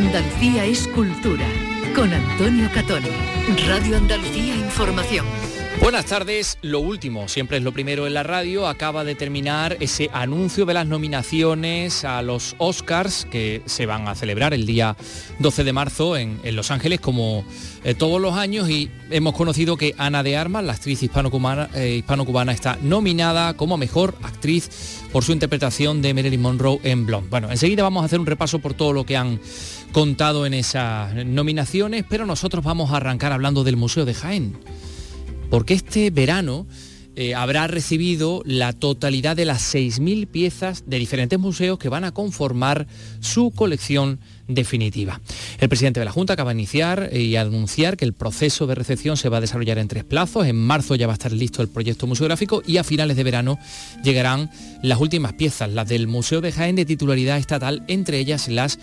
Andalucía es cultura. Con Antonio Catoni. Radio Andalucía Información. Buenas tardes. Lo último, siempre es lo primero en la radio, acaba de terminar ese anuncio de las nominaciones a los Oscars que se van a celebrar el día 12 de marzo en, Los Ángeles como eh, todos los años y hemos conocido que Ana de Armas, la actriz hispano-cubana, eh, hispano-cubana, está nominada como mejor actriz por su interpretación de Marilyn Monroe en Blonde. Bueno, enseguida vamos a hacer un repaso por todo lo que han contado en esas nominaciones, pero nosotros vamos a arrancar hablando del Museo de Jaén porque este verano eh, habrá recibido la totalidad de las 6.000 piezas de diferentes museos que van a conformar su colección definitiva. El presidente de la Junta acaba de iniciar y anunciar que el proceso de recepción se va a desarrollar en tres plazos. En marzo ya va a estar listo el proyecto museográfico y a finales de verano llegarán las últimas piezas, las del Museo de Jaén de titularidad estatal, entre ellas las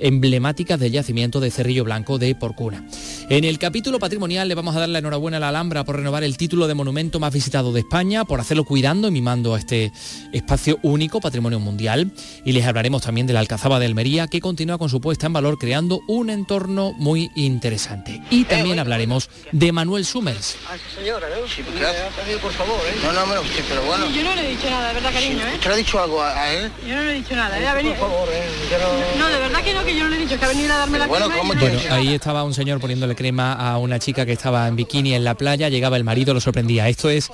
emblemáticas del yacimiento de Cerrillo Blanco de Porcuna. En el capítulo patrimonial le vamos a dar la enhorabuena a la Alhambra por renovar el título de monumento más visitado de España, por hacerlo cuidando y mimando a este espacio único, patrimonio mundial. Y les hablaremos también de la Alcazaba de Almería, que continúa con su puesta en valor creando un entorno muy interesante. Y también hablaremos de Manuel Summers. por favor, No, no, pero bueno. Yo no le he dicho nada, de verdad, cariño, ¿eh? ¿Te lo ha dicho algo a él? Yo no le he dicho nada, ¿eh? Por favor, ¿eh? No, de verdad que no, que yo no le he dicho, que ha venido a darme la bueno, crema. Bueno, ahí estaba un señor poniéndole crema a una chica que estaba en bikini en la playa, llegaba el marido, lo sorprendía. Esto es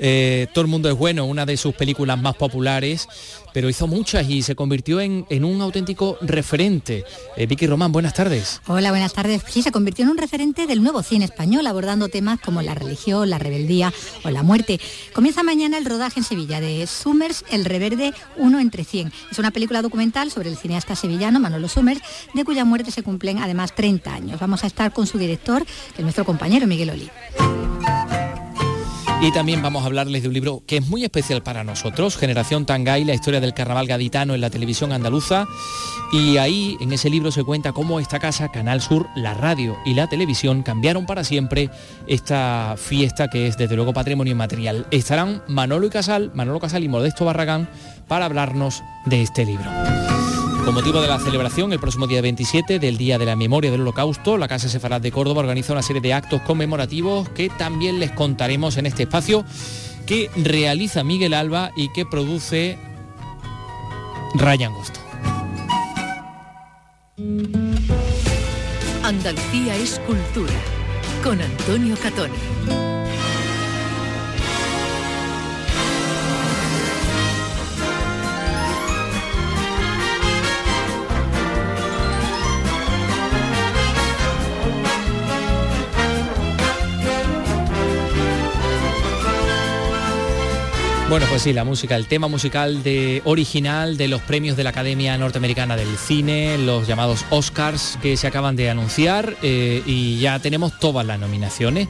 eh, Todo el mundo es bueno, una de sus películas más populares, pero hizo muchas y se convirtió en, un auténtico referente. Eh, Vicky Román, buenas tardes. Hola, buenas tardes. Sí, se convirtió en un referente del nuevo cine español, abordando temas como la religión, la rebeldía o la muerte. Comienza mañana el rodaje en Sevilla de Summers, El Reverde, uno entre 100. Es una película documental sobre el cineasta sevillano Manolo Summers, de cuya muerte se cumplen además 30 años. Vamos a estar con su director, que es nuestro compañero Miguel Oli. Y también vamos a hablarles de un libro que es muy especial para nosotros, Generación Tangay, la historia del carnaval gaditano en la televisión andaluza. Y ahí, en ese libro, se cuenta cómo esta casa, Canal Sur, la radio y la televisión cambiaron para siempre esta fiesta que es desde luego patrimonio inmaterial. Estarán Manolo y Casal, Manolo Casal y Modesto Barragán para hablarnos de este libro. Con motivo de la celebración, el próximo día 27 del Día de la Memoria del Holocausto, la Casa Sefarad de Córdoba organiza una serie de actos conmemorativos que también les contaremos en este espacio que realiza Miguel Alba y que produce Ryan Gosto. Andalucía es cultura con Antonio Catoni. Bueno, pues sí, la música, el tema musical de original de los premios de la Academia Norteamericana del Cine, los llamados Oscars que se acaban de anunciar eh, y ya tenemos todas las nominaciones.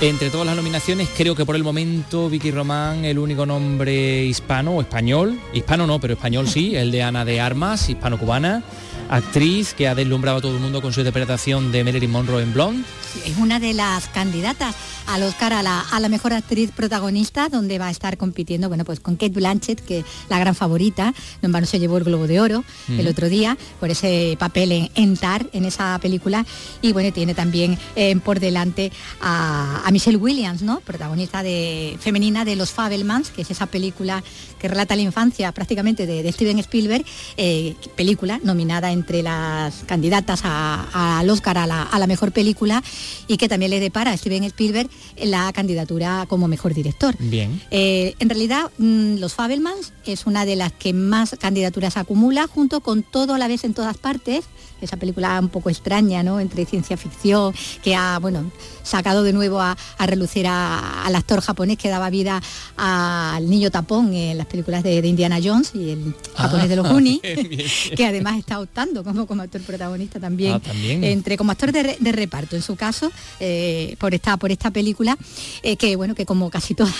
Entre todas las nominaciones, creo que por el momento Vicky Román, el único nombre hispano o español, hispano no, pero español sí, el de Ana de Armas, hispano-cubana, actriz que ha deslumbrado a todo el mundo con su interpretación de Marilyn Monroe en Blonde. es una de las candidatas al Oscar a la, a la mejor actriz protagonista, donde va a estar compitiendo, bueno, pues con Kate Blanchett, que es la gran favorita, en vano se llevó el Globo de Oro el otro día por ese papel en, Tar, en esa película, y bueno, tiene también eh, por delante a, Michelle Williams, ¿no? Protagonista de, femenina de Los Fabelmans, que es esa película que relata la infancia prácticamente de, Steven Spielberg, eh, película nominada entre las candidatas al Oscar a la, a la mejor película y que también le depara a Steven Spielberg la candidatura como mejor director. Bien. Eh, en realidad, mm, Los Fabelmans es una de las que más candidaturas acumula, junto con Todo a la vez en todas partes, esa película un poco extraña, ¿no? Entre ciencia ficción, que ha, bueno, sacado de nuevo a, relucir al actor japonés que daba vida al niño tapón en las películas de, Indiana Jones y el japonés de los Goonies, que además está optando como, como actor protagonista también, ah, entre como actor de, reparto en su caso, eh, por, esta, por esta película, eh, que bueno, que como casi todas,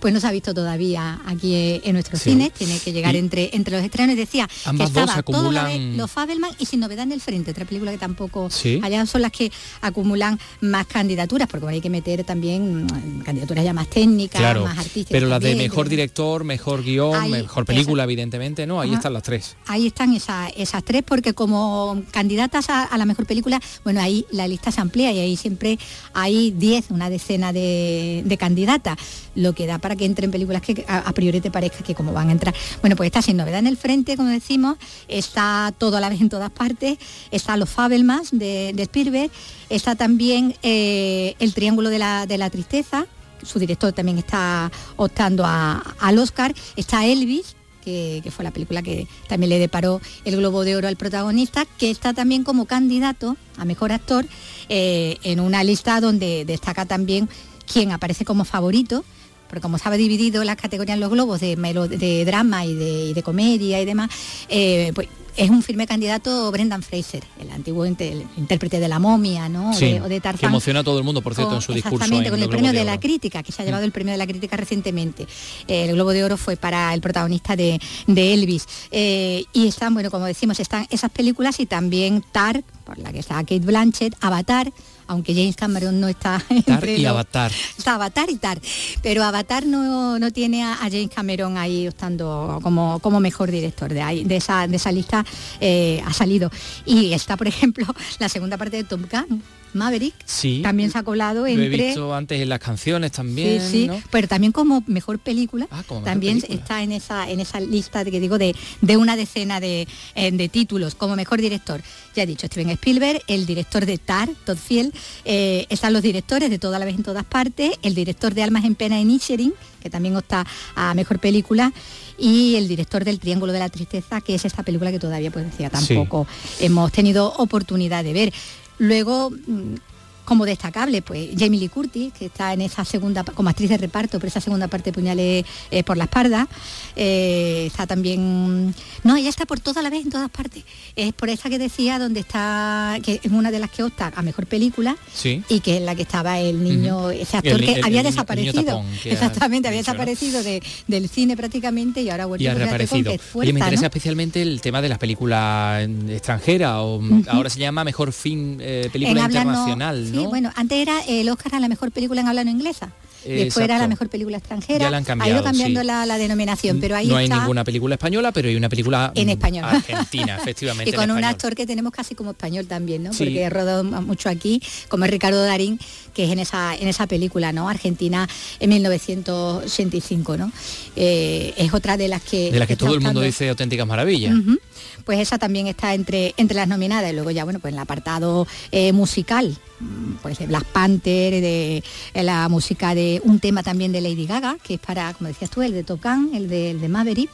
pues no se ha visto todavía aquí en nuestros cines, tiene que llegar entre, entre los estrenos, decía que estaba todo los Fabelman y sin novedad en el frente, otra película que tampoco allá son las que acumulan más candidaturas, porque hay que meter también mm, candidaturas ya más técnicas, más artísticas. Pero las de mejor director, mejor guion, mejor película, evidentemente, ¿no? Ahí están las tres. Ahí están esas, esas tres, porque que como candidatas a, la mejor película, bueno, ahí la lista se amplía y ahí siempre hay 10, una decena de, candidatas, lo que da para que entren películas que a, priori te parezca que como van a entrar. Bueno, pues está sin novedad en el frente, como decimos, está todo a la vez en todas partes, está Los Fabelmans de, de Spielberg, está también eh, El Triángulo de la, de la Tristeza, su director también está optando al Oscar, está Elvis, que, fue la película que también le deparó el Globo de Oro al protagonista, que está también como candidato a Mejor Actor eh, en una lista donde destaca también quien aparece como favorito, porque como estaba dividido las categorías en los globos de, de drama y de, comedia y demás, eh, pues es un firme candidato Brendan Fraser, el antiguo intérprete de la momia, ¿no? Sí, o de, Que emociona a todo el mundo, por cierto, en su discurso. Exactamente, con el, premio de, la crítica, que se ha llevado el premio de la crítica recientemente. el Globo de Oro fue para el protagonista de, Elvis. Eh, y están, bueno, como decimos, están esas películas y también Tar, por la que está Kate Blanchett, Avatar, aunque James Cameron no está Tar y Avatar. Está Avatar y Tar, pero Avatar no, no tiene a, James Cameron ahí estando como, como mejor director de, ahí, de, esa, de esa lista eh, ha salido. Y está, por ejemplo, la segunda parte de Tom Gunn Maverick sí, también se ha colado entre... Lo he visto antes en las canciones también. Sí, sí, pero también como mejor película, ah, también está en esa, en esa lista de que digo de, de una decena de, eh, de, títulos como mejor director. Ya he dicho, Steven Spielberg, el director de Tar, Todd Field, eh, están los directores de Toda la vez en todas partes, el director de Almas en Pena en Inisherin, que también está a mejor película, y el director del Triángulo de la Tristeza, que es esta película que todavía pues decía tampoco hemos tenido oportunidad de ver. Luego, mm, como destacable, pues Jamie Lee Curtis, que está en esa segunda, como actriz de reparto, por esa segunda parte de Puñales eh, por la espalda. Eh, está también. No, ella está por toda la vez en todas partes. Es por esa que decía, donde está, que es una de las que opta a mejor película y que es la que estaba el niño, ese actor que había desaparecido. Exactamente, había desaparecido del cine prácticamente y ahora vuelve a reaparecido. y me interesa especialmente el tema de las películas extranjeras, o ahora se llama mejor fin eh, película internacional. Sí, bueno, antes era el Oscar a la mejor película en habla no inglesa. Después era la mejor película extranjera. Ya la han cambiado, ha ido cambiando la, denominación, pero ahí No hay ninguna película española, pero hay una película en español. argentina, efectivamente. y con un actor que tenemos casi como español también, ¿no? Porque he rodado mucho aquí, como es Ricardo Darín, que es en esa, en esa película, ¿no? Argentina en 1985, ¿no? Eh, es otra de las que... De las que todo el mundo dice auténticas maravillas. Pues esa también está entre, entre las nominadas. Y luego ya, bueno, pues en el apartado eh, musical, pues de Black Panther, de, la música de un tema también de Lady Gaga, que es para, como decías tú, el de Tocan, el de, el de Maverick,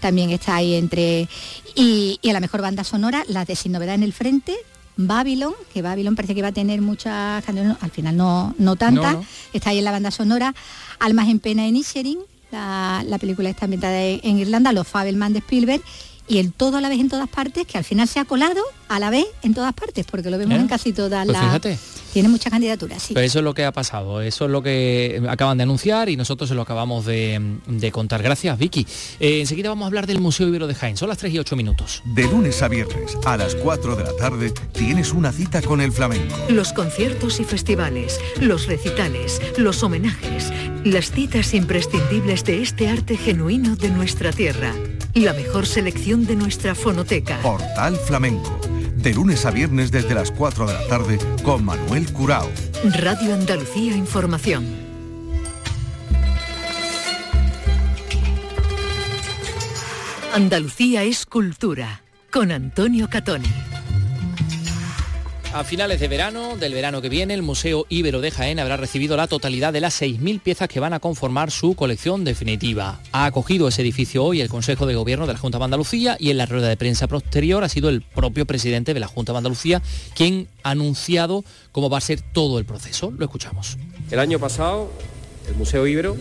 también está ahí entre... Y, a la mejor banda sonora, la de Sin Novedad en el Frente, Babylon, que Babylon parece que va a tener muchas canciones, al final no, no tantas, está ahí en la banda sonora, Almas en Pena en Inisherin, la, la película está ambientada en Irlanda, Los Fabelman de Spielberg, y el todo a la vez en todas partes, que al final se ha colado a la vez en todas partes, porque lo vemos en casi todas pues las... Tiene muchas candidaturas, sí. Pero eso es lo que ha pasado, eso es lo que acaban de anunciar y nosotros se lo acabamos de, contar. Gracias, Vicky. Eh, enseguida vamos a hablar del Museo Ibero de Jaén. Son las 3 y 8 minutos. De lunes a viernes, a las 4 de la tarde, tienes una cita con el flamenco. Los conciertos y festivales, los recitales, los homenajes, las citas imprescindibles de este arte genuino de nuestra tierra. La mejor selección de nuestra fonoteca. Portal Flamenco de lunes a viernes desde las 4 de la tarde con Manuel Curao. Radio Andalucía Información. Andalucía es cultura con Antonio Catoni. A finales de verano, del verano que viene, el Museo Ibero de Jaén habrá recibido la totalidad de las 6.000 piezas que van a conformar su colección definitiva. Ha acogido ese edificio hoy el Consejo de Gobierno de la Junta de Andalucía y en la rueda de prensa posterior ha sido el propio presidente de la Junta de Andalucía quien ha anunciado cómo va a ser todo el proceso. Lo escuchamos. El año pasado, el Museo Ibero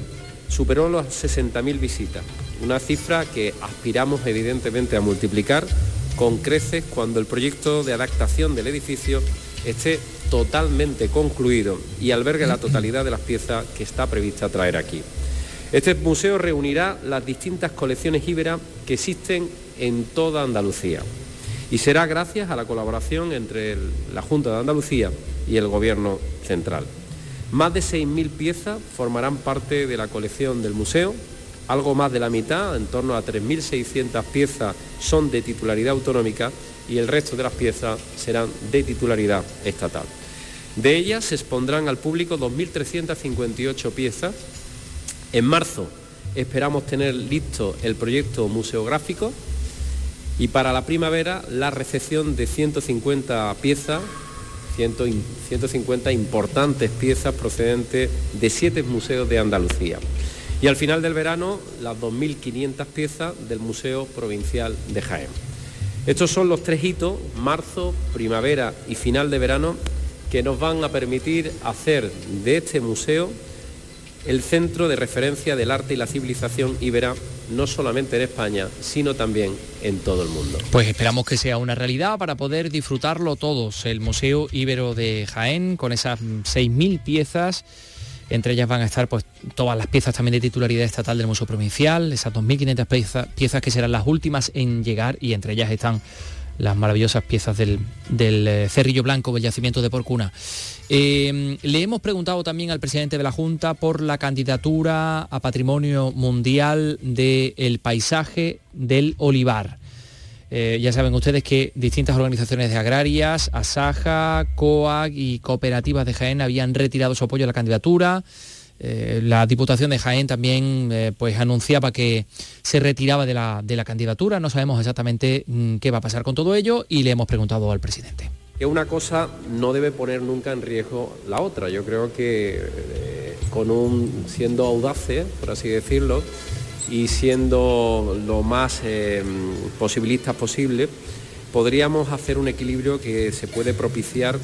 superó las 60.000 visitas, una cifra que aspiramos evidentemente a multiplicar con creces cuando el proyecto de adaptación del edificio esté totalmente concluido y albergue la totalidad de las piezas que está prevista traer aquí. Este museo reunirá las distintas colecciones íberas que existen en toda Andalucía y será gracias a la colaboración entre la Junta de Andalucía y el Gobierno Central. Más de 6.000 piezas formarán parte de la colección del museo algo más de la mitad, en torno a 3.600 piezas, son de titularidad autonómica y el resto de las piezas serán de titularidad estatal. De ellas se expondrán al público 2.358 piezas. En marzo esperamos tener listo el proyecto museográfico y para la primavera la recepción de 150 piezas, 150 importantes piezas procedentes de siete museos de Andalucía. Y al final del verano las 2.500 piezas del Museo Provincial de Jaén. Estos son los tres hitos, marzo, primavera y final de verano, que nos van a permitir hacer de este museo el centro de referencia del arte y la civilización íbera, no solamente en España, sino también en todo el mundo. Pues esperamos que sea una realidad para poder disfrutarlo todos. El Museo Íbero de Jaén, con esas 6.000 piezas, entre ellas van a estar pues, todas las piezas también de titularidad estatal del Museo Provincial, esas 2.500 piezas, piezas que serán las últimas en llegar y entre ellas están las maravillosas piezas del, eh, Cerrillo Blanco, del yacimiento de Porcuna. Eh, le hemos preguntado también al presidente de la Junta por la candidatura a Patrimonio Mundial del Paisaje del Olivar. Eh, ya saben ustedes que distintas organizaciones de agrarias, Asaja, COAG y cooperativas de Jaén habían retirado su apoyo a la candidatura. Eh, la Diputación de Jaén también eh, pues anunciaba que se retiraba de la, de la candidatura. No sabemos exactamente mm, qué va a pasar con todo ello y le hemos preguntado al presidente. Que una cosa no debe poner nunca en riesgo la otra. Yo creo que con un siendo audaces, por así decirlo, y siendo lo más posibilistas posible, podríamos hacer un equilibrio que se puede propiciar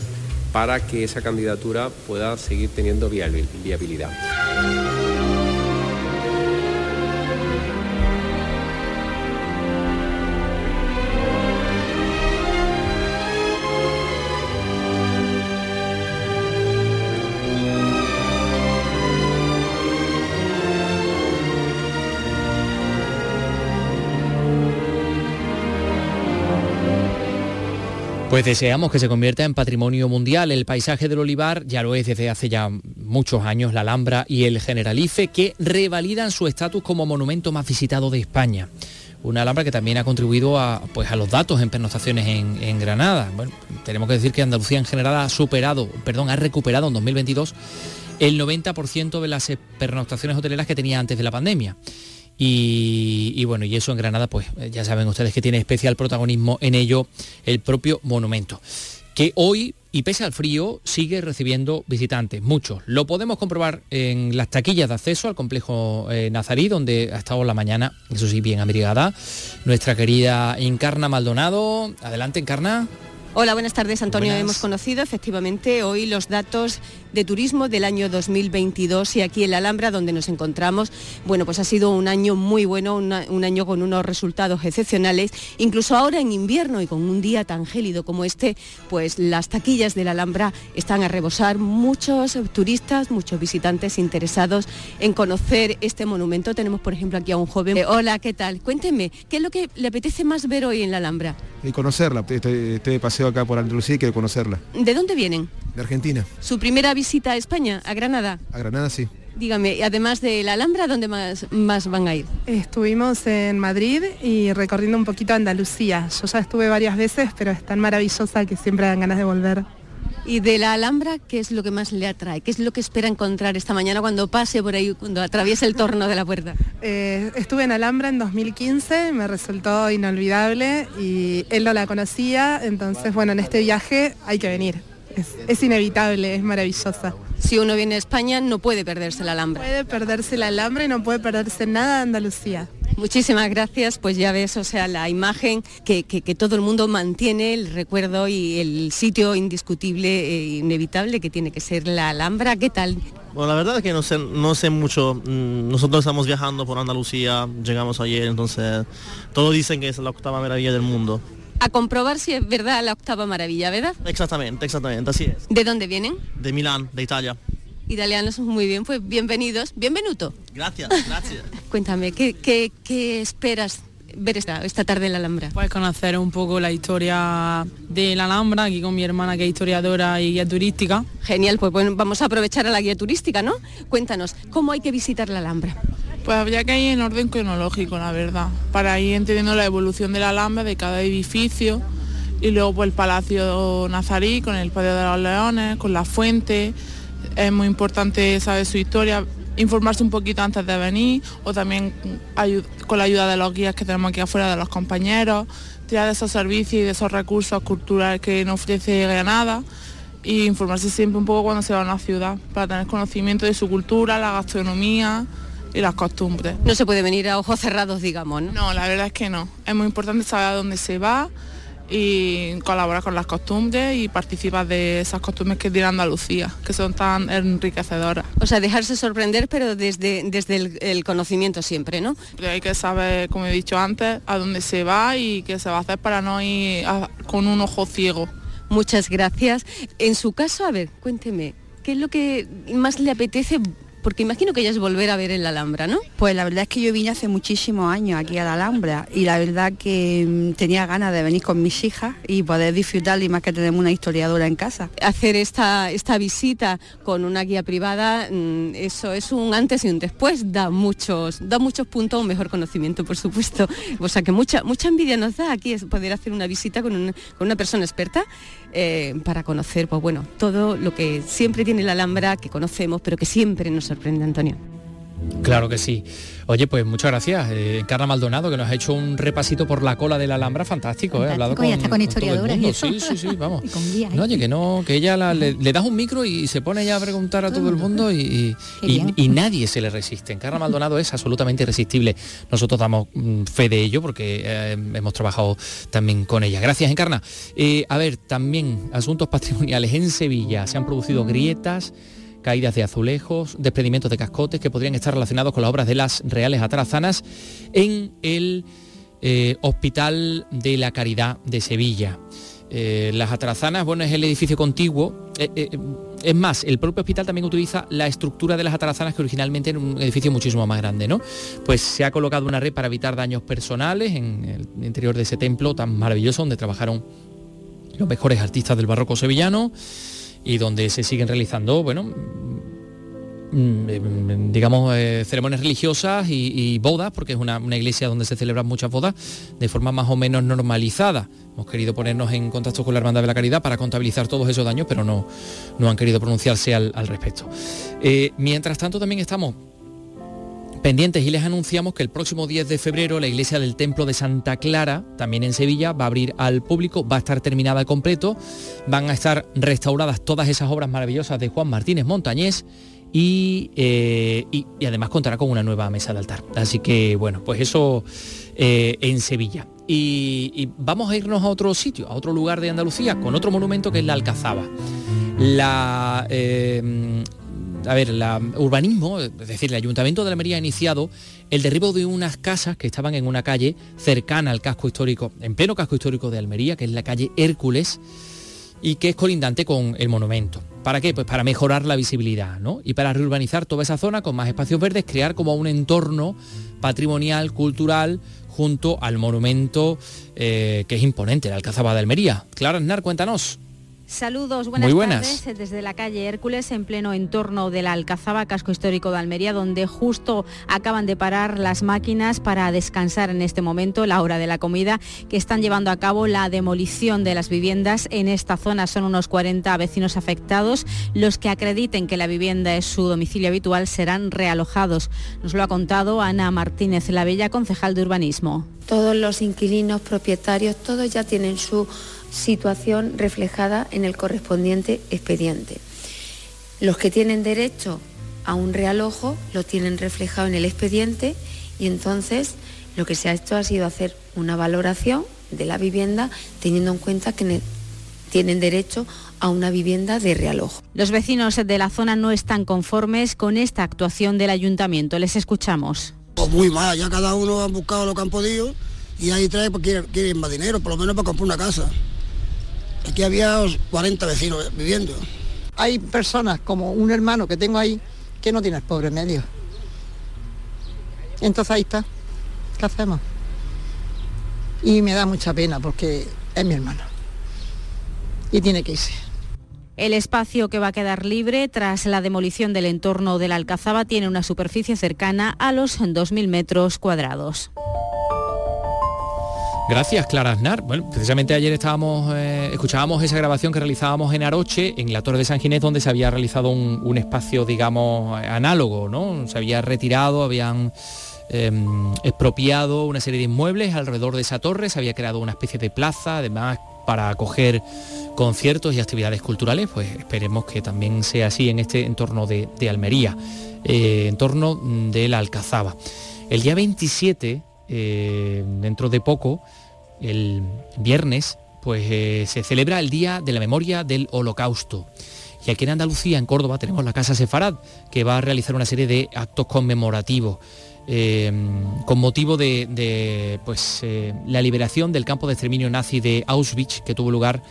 para que esa candidatura pueda seguir teniendo viabilidad. Pues deseamos que se convierta en patrimonio mundial. El paisaje del olivar ya lo es desde hace ya muchos años, la Alhambra y el Generalife, que revalidan su estatus como monumento más visitado de España. Una Alhambra que también ha contribuido a, pues, a los datos en pernoctaciones en, Granada. Bueno, tenemos que decir que Andalucía en general ha superado, perdón, ha recuperado en 2022 el 90% de las pernoctaciones hoteleras que tenía antes de la pandemia. Y, bueno, y eso en Granada, pues eh, ya saben ustedes que tiene especial protagonismo en ello el propio monumento, que hoy, y pese al frío, sigue recibiendo visitantes, muchos. Lo podemos comprobar en las taquillas de acceso al complejo eh, Nazarí, donde ha estado la mañana, eso sí, bien abrigada, nuestra querida Encarna Maldonado. Adelante, Encarna. Hola, buenas tardes, Antonio. Hemos conocido efectivamente hoy los datos de turismo del año 2022 y aquí en la Alhambra donde nos encontramos, bueno, pues ha sido un año muy bueno, un año con unos resultados excepcionales, incluso ahora en invierno y con un día tan gélido como este, pues las taquillas de la Alhambra están a rebosar, muchos turistas, muchos visitantes interesados en conocer este monumento. Tenemos, por ejemplo, aquí a un joven. Eh, hola, ¿qué tal? Cuénteme, ¿qué es lo que le apetece más ver hoy en la Alhambra? Y conocerla, este, este paseo acá por Andalucía y que conocerla. ¿De dónde vienen? De Argentina. ¿Su primera visita a España, a Granada? A Granada sí. Dígame, además de la Alhambra, ¿dónde más, más van a ir? Estuvimos en Madrid y recorriendo un poquito Andalucía. Yo ya estuve varias veces, pero es tan maravillosa que siempre dan ganas de volver. ¿Y de la Alhambra qué es lo que más le atrae? ¿Qué es lo que espera encontrar esta mañana cuando pase por ahí, cuando atraviese el torno de la puerta? Eh, estuve en Alhambra en 2015, me resultó inolvidable y él no la conocía, entonces bueno, en este viaje hay que venir. Es, inevitable, es maravillosa. Si uno viene a España no puede perderse la Alhambra. Puede perderse la Alhambra y no puede perderse nada de Andalucía. Muchísimas gracias, pues ya ves, o sea, la imagen que, todo el mundo mantiene, el recuerdo y el sitio indiscutible e inevitable que tiene que ser la Alhambra. ¿Qué tal? Bueno, la verdad es que no sé, no sé mucho. Mm, nosotros estamos viajando por Andalucía, llegamos ayer, entonces todos dicen que es la octava maravilla del mundo. A comprobar si es verdad la octava maravilla, ¿verdad? Exactamente, exactamente, así es. ¿De dónde vienen? De Milán, de Italia italianos muy bien, pues bienvenidos, bienvenuto. Gracias, gracias. Cuéntame, ¿qué, qué, esperas ver esta, esta tarde en la Alhambra? Pues conocer un poco la historia de la Alhambra, aquí con mi hermana que es historiadora y guía turística. Genial, pues bueno, vamos a aprovechar a la guía turística, ¿no? Cuéntanos, ¿cómo hay que visitar la Alhambra? Pues habría que ir en orden cronológico, la verdad, para ir entendiendo la evolución de la Alhambra, de cada edificio y luego pues el Palacio Nazarí con el Patio de los Leones, con la fuente. Es muy importante saber su historia, informarse un poquito antes de venir o también con la ayuda de los guías que tenemos aquí afuera, de los compañeros, tirar de esos servicios y de esos recursos culturales que nos ofrece Granada y informarse siempre un poco cuando se va a una ciudad para tener conocimiento de su cultura, la gastronomía y las costumbres. No se puede venir a ojos cerrados, digamos, ¿no? No, la verdad es que no. Es muy importante saber a dónde se va y colaborar con las costumbres y participar de esas costumbres que tiene Andalucía, que son tan enriquecedoras. O sea, dejarse sorprender, pero desde, desde el, conocimiento siempre, ¿no? Pero hay que saber, como he dicho antes, a dónde se va y qué se va a hacer para no ir con un ojo ciego. Muchas gracias. En su caso, a ver, cuénteme, ¿qué es lo que más le apetece porque imagino que ya es volver a ver en la Alhambra, ¿no? Pues la verdad es que yo vine hace muchísimos años aquí a la Alhambra y la verdad que mm, tenía ganas de venir con mis hijas y poder disfrutar y más que tenemos una historiadora en casa. Hacer esta, esta visita con una guía privada, mm, eso es un antes y un después, da muchos, da muchos puntos, un mejor conocimiento, por supuesto. O sea que mucha, mucha envidia nos da aquí es poder hacer una visita con una, con una persona experta eh, para conocer, pues bueno, todo lo que siempre tiene la Alhambra, que conocemos, pero que siempre nos sorprende, Antonio. Claro que sí. Oye, pues muchas gracias, eh, Carla Maldonado, que nos ha hecho un repasito por la cola de la Alhambra fantástico, ¿eh? hablado con, y hasta con historiadoras y Sí, sí, sí, vamos. no, oye, que no, que ella le, das un micro y se pone ya a preguntar a todo el mundo y, nadie se le resiste. Carla Maldonado es absolutamente irresistible. Nosotros damos mm, fe de ello porque eh, hemos trabajado también con ella. Gracias, Encarna. Eh, a ver, también asuntos patrimoniales en Sevilla. Se han producido grietas caídas de azulejos, desprendimientos de cascotes que podrían estar relacionados con las obras de las Reales Atarazanas en el eh, Hospital de la Caridad de Sevilla. Eh, las Atarazanas, bueno, es el edificio contiguo. Eh, es más, el propio hospital también utiliza la estructura de las atarazanas que originalmente era un edificio muchísimo más grande, ¿no? Pues se ha colocado una red para evitar daños personales en el interior de ese templo tan maravilloso donde trabajaron los mejores artistas del barroco sevillano y donde se siguen realizando, bueno, mm, mm, digamos, eh, ceremonias religiosas y, bodas, porque es una, iglesia donde se celebran muchas bodas de forma más o menos normalizada. Hemos querido ponernos en contacto con la Hermandad de la Caridad para contabilizar todos esos daños, pero no, no han querido pronunciarse al, respecto. Eh, mientras tanto, también estamos pendientes y les anunciamos que el próximo 10 de febrero la iglesia del Templo de Santa Clara, también en Sevilla, va a abrir al público, va a estar terminada al completo, van a estar restauradas todas esas obras maravillosas de Juan Martínez Montañés y, eh, además contará con una nueva mesa de altar. Así que bueno, pues eso eh, en Sevilla. Y, vamos a irnos a otro sitio, a otro lugar de Andalucía, con otro monumento que es la Alcazaba. La, eh, a ver, el urbanismo, es decir, el Ayuntamiento de Almería ha iniciado el derribo de unas casas que estaban en una calle cercana al casco histórico, en pleno casco histórico de Almería, que es la calle Hércules, y que es colindante con el monumento. ¿Para qué? Pues para mejorar la visibilidad, ¿no? Y para reurbanizar toda esa zona con más espacios verdes, crear como un entorno patrimonial, cultural, junto al monumento eh, que es imponente, la Alcazaba de Almería. Clara Aznar, cuéntanos. Saludos, buenas, tardes desde la calle Hércules en pleno entorno de la Alcazaba, casco histórico de Almería, donde justo acaban de parar las máquinas para descansar en este momento, la hora de la comida, que están llevando a cabo la demolición de las viviendas en esta zona. Son unos 40 vecinos afectados. Los que acrediten que la vivienda es su domicilio habitual serán realojados. Nos lo ha contado Ana Martínez Lavella, concejal de urbanismo. Todos los inquilinos, propietarios, todos ya tienen su situación reflejada en el correspondiente expediente. Los que tienen derecho a un realojo lo tienen reflejado en el expediente y entonces lo que se ha hecho ha sido hacer una valoración de la vivienda teniendo en cuenta que tienen derecho a una vivienda de realojo. Los vecinos de la zona no están conformes con esta actuación del ayuntamiento. Les escuchamos. Pues muy mal, ya cada uno ha buscado lo que han podido y ahí trae porque quieren más dinero, por lo menos para comprar una casa. Aquí había 40 vecinos viviendo. Hay personas como un hermano que tengo ahí que no tiene el pobre medio. Entonces ahí está. ¿Qué hacemos? Y me da mucha pena porque es mi hermano. Y tiene que irse. El espacio que va a quedar libre tras la demolición del entorno de la Alcazaba tiene una superficie cercana a los 2.000 metros cuadrados. Gracias, Clara Aznar. Bueno, precisamente ayer estábamos, eh, escuchábamos esa grabación que realizábamos en Aroche, en la Torre de San Ginés, donde se había realizado un, espacio, digamos, análogo, ¿no? Se había retirado, habían em, expropiado una serie de inmuebles alrededor de esa torre, se había creado una especie de plaza, además para acoger conciertos y actividades culturales, pues esperemos que también sea así en este entorno de, Almería, eh, entorno de la Alcazaba. El día 27, eh, dentro de poco, el viernes, pues eh, se celebra el Día de la Memoria del Holocausto. Y aquí en Andalucía, en Córdoba, tenemos la Casa Sefarad, que va a realizar una serie de actos conmemorativos. Eh, con motivo de, pues, eh, la liberación del campo de exterminio nazi de Auschwitz, que tuvo lugar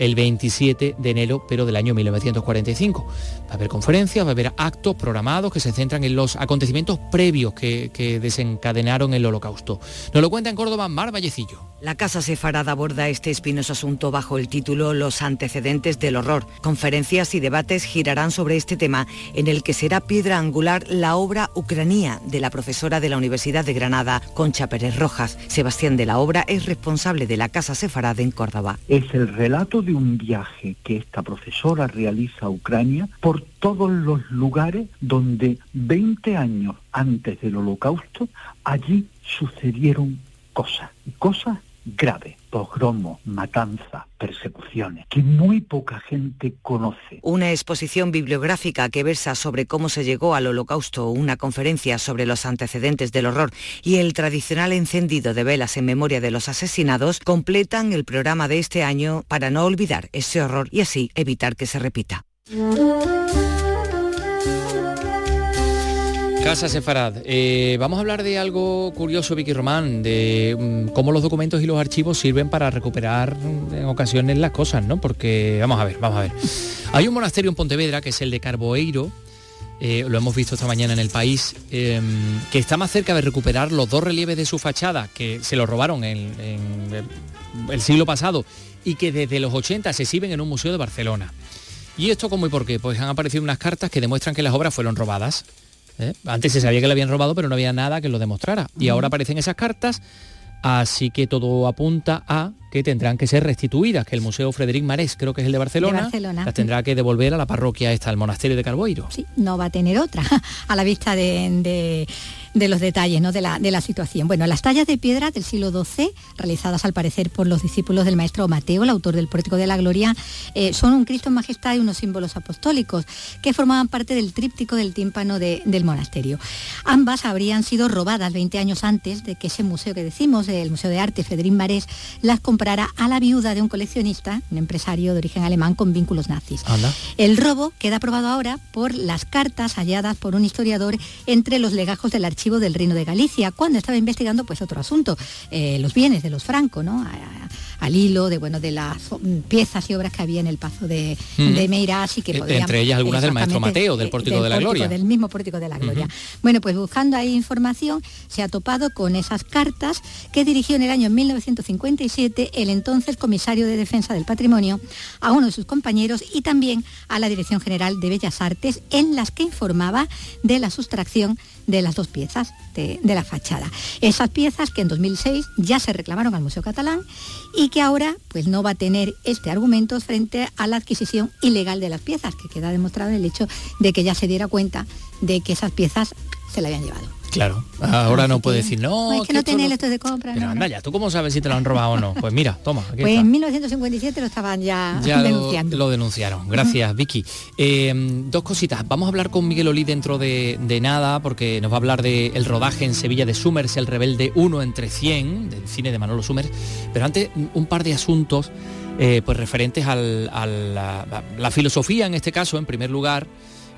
el 27 de enero, pero del año 1945. Va a haber conferencias, va a haber actos programados que se centran en los acontecimientos previos que, desencadenaron el holocausto. Nos lo cuenta en Córdoba Mar Vallecillo. La Casa Sefarada aborda este espinoso asunto bajo el título Los antecedentes del horror. Conferencias y debates girarán sobre este tema, en el que será piedra angular la obra Ucrania de la profesora de la Universidad de Granada, Concha Pérez Rojas. Sebastián de la Obra es responsable de la Casa Sefarada en Córdoba. Es el relato de un viaje que esta profesora realiza a Ucrania por todos los lugares donde 20 años antes del holocausto allí sucedieron cosas, cosas grave, pogromo, matanza, persecuciones, que muy poca gente conoce. Una exposición bibliográfica que versa sobre cómo se llegó al holocausto, una conferencia sobre los antecedentes del horror y el tradicional encendido de velas en memoria de los asesinados completan el programa de este año para no olvidar ese horror y así evitar que se repita. Casa Sefarad. Eh, vamos a hablar de algo curioso, Vicky Román, de mm, cómo los documentos y los archivos sirven para recuperar mm, en ocasiones las cosas, ¿no? Porque, vamos a ver, vamos a ver. Hay un monasterio en Pontevedra, que es el de Carboeiro, eh, lo hemos visto esta mañana en el país, em, que está más cerca de recuperar los dos relieves de su fachada, que se lo robaron en, en el siglo pasado, y que desde los 80 se exhiben en un museo de Barcelona. ¿Y esto cómo y por qué? Pues han aparecido unas cartas que demuestran que las obras fueron robadas. ¿Eh? Antes se sabía que le habían robado, pero no había nada que lo demostrara. Y ahora aparecen esas cartas, así que todo apunta a que tendrán que ser restituidas, que el Museo Frederic Marés, creo que es el de Barcelona, las tendrá que devolver a la parroquia esta, al monasterio de Carboiro. Sí, no va a tener otra, a la vista de de los detalles ¿no? de, la, de la situación. Bueno, las tallas de piedra del siglo XII, realizadas al parecer por los discípulos del maestro Mateo, el autor del Pórtico de la Gloria, eh, son un Cristo en majestad y unos símbolos apostólicos que formaban parte del tríptico del tímpano del monasterio. Ambas habrían sido robadas 20 años antes de que ese museo que decimos, el Museo de Arte Fedrín Marés, las comprara a la viuda de un coleccionista, un empresario de origen alemán con vínculos nazis. El robo queda probado ahora por las cartas halladas por un historiador entre los legajos del archivo del Reino de Galicia, cuando estaba investigando pues otro asunto, eh, los bienes de los Franco, ¿no? al hilo de bueno de las piezas y obras que había en el pazo de, Meirás y que eh, entre ellas algunas del maestro Mateo del Pórtico de la Gloria. del mismo Pórtico de la Gloria. Bueno pues buscando ahí información se ha topado con esas cartas que dirigió en el año 1957 el entonces comisario de defensa del patrimonio a uno de sus compañeros y también a la Dirección General de Bellas Artes en las que informaba de la sustracción de las dos piezas de, la fachada. Esas piezas que en 2006 ya se reclamaron al Museo Catalán y que ahora pues no va a tener este argumento frente a la adquisición ilegal de las piezas, que queda demostrado el hecho de que ya se diera cuenta de que esas piezas se la habían llevado. Claro, ahora no puede decir, no... es que, no tiene esto de compra. Pero anda ya, ¿tú cómo sabes si te lo han robado o no? Pues mira, toma. Aquí pues en 1957 lo estaban ya, denunciando. Lo, denunciaron, gracias Vicky. Eh, dos cositas, vamos a hablar con Miguel Olí dentro de, nada, porque nos va a hablar del rodaje en Sevilla de Summers, El Rebelde 1 entre 100, del cine de Manolo Summers, pero antes un par de asuntos eh, pues referentes a la filosofía en este caso, en primer lugar,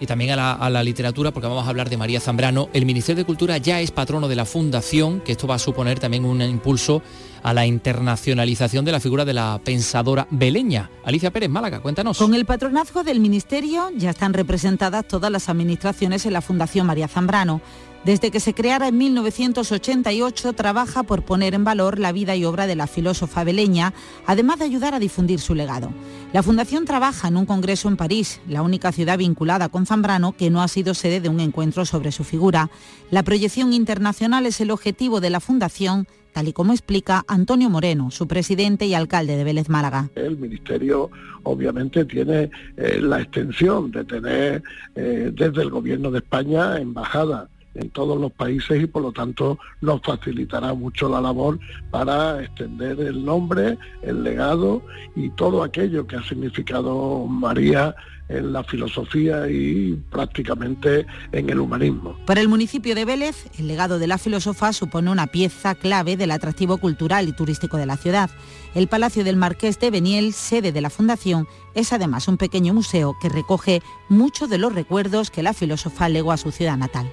y también a la, literatura, porque vamos a hablar de María Zambrano. El Ministerio de Cultura ya es patrono de la Fundación, que esto va a suponer también un impulso a la internacionalización de la figura de la pensadora beleña. Alicia Pérez, Málaga, cuéntanos. Con el patronazgo del Ministerio ya están representadas todas las administraciones en la Fundación María Zambrano. Desde que se creara en 1988 trabaja por poner en valor la vida y obra de la filósofa beleña, además de ayudar a difundir su legado. La Fundación trabaja en un congreso en París, la única ciudad vinculada con Zambrano que no ha sido sede de un encuentro sobre su figura. La proyección internacional es el objetivo de la Fundación tal y como explica Antonio Moreno, su presidente y alcalde de Vélez Málaga. El Ministerio obviamente tiene eh, la extensión de tener eh, desde el Gobierno de España embajada en todos los países y por lo tanto nos facilitará mucho la labor para extender el nombre, el legado y todo aquello que ha significado María en la filosofía y prácticamente en el humanismo. Para el municipio de Vélez, el legado de la filósofa supone una pieza clave del atractivo cultural y turístico de la ciudad. El Palacio del Marqués de Beniel, sede de la Fundación, es además un pequeño museo que recoge muchos de los recuerdos que la filósofa legó a su ciudad natal.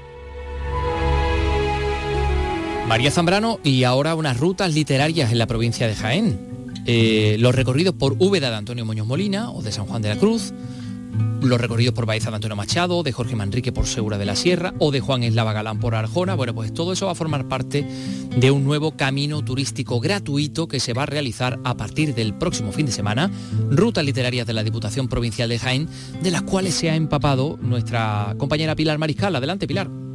María Zambrano y ahora unas rutas literarias en la provincia de Jaén. Eh, los recorridos por Úbeda de Antonio Muñoz Molina o de San Juan de la Cruz, los recorridos por Baeza de Antonio Machado, de Jorge Manrique por Segura de la Sierra o de Juan Eslava Galán por Arjona. Bueno, pues todo eso va a formar parte de un nuevo camino turístico gratuito que se va a realizar a partir del próximo fin de semana. Rutas literarias de la Diputación Provincial de Jaén, de las cuales se ha empapado nuestra compañera Pilar Mariscal. Adelante, Pilar.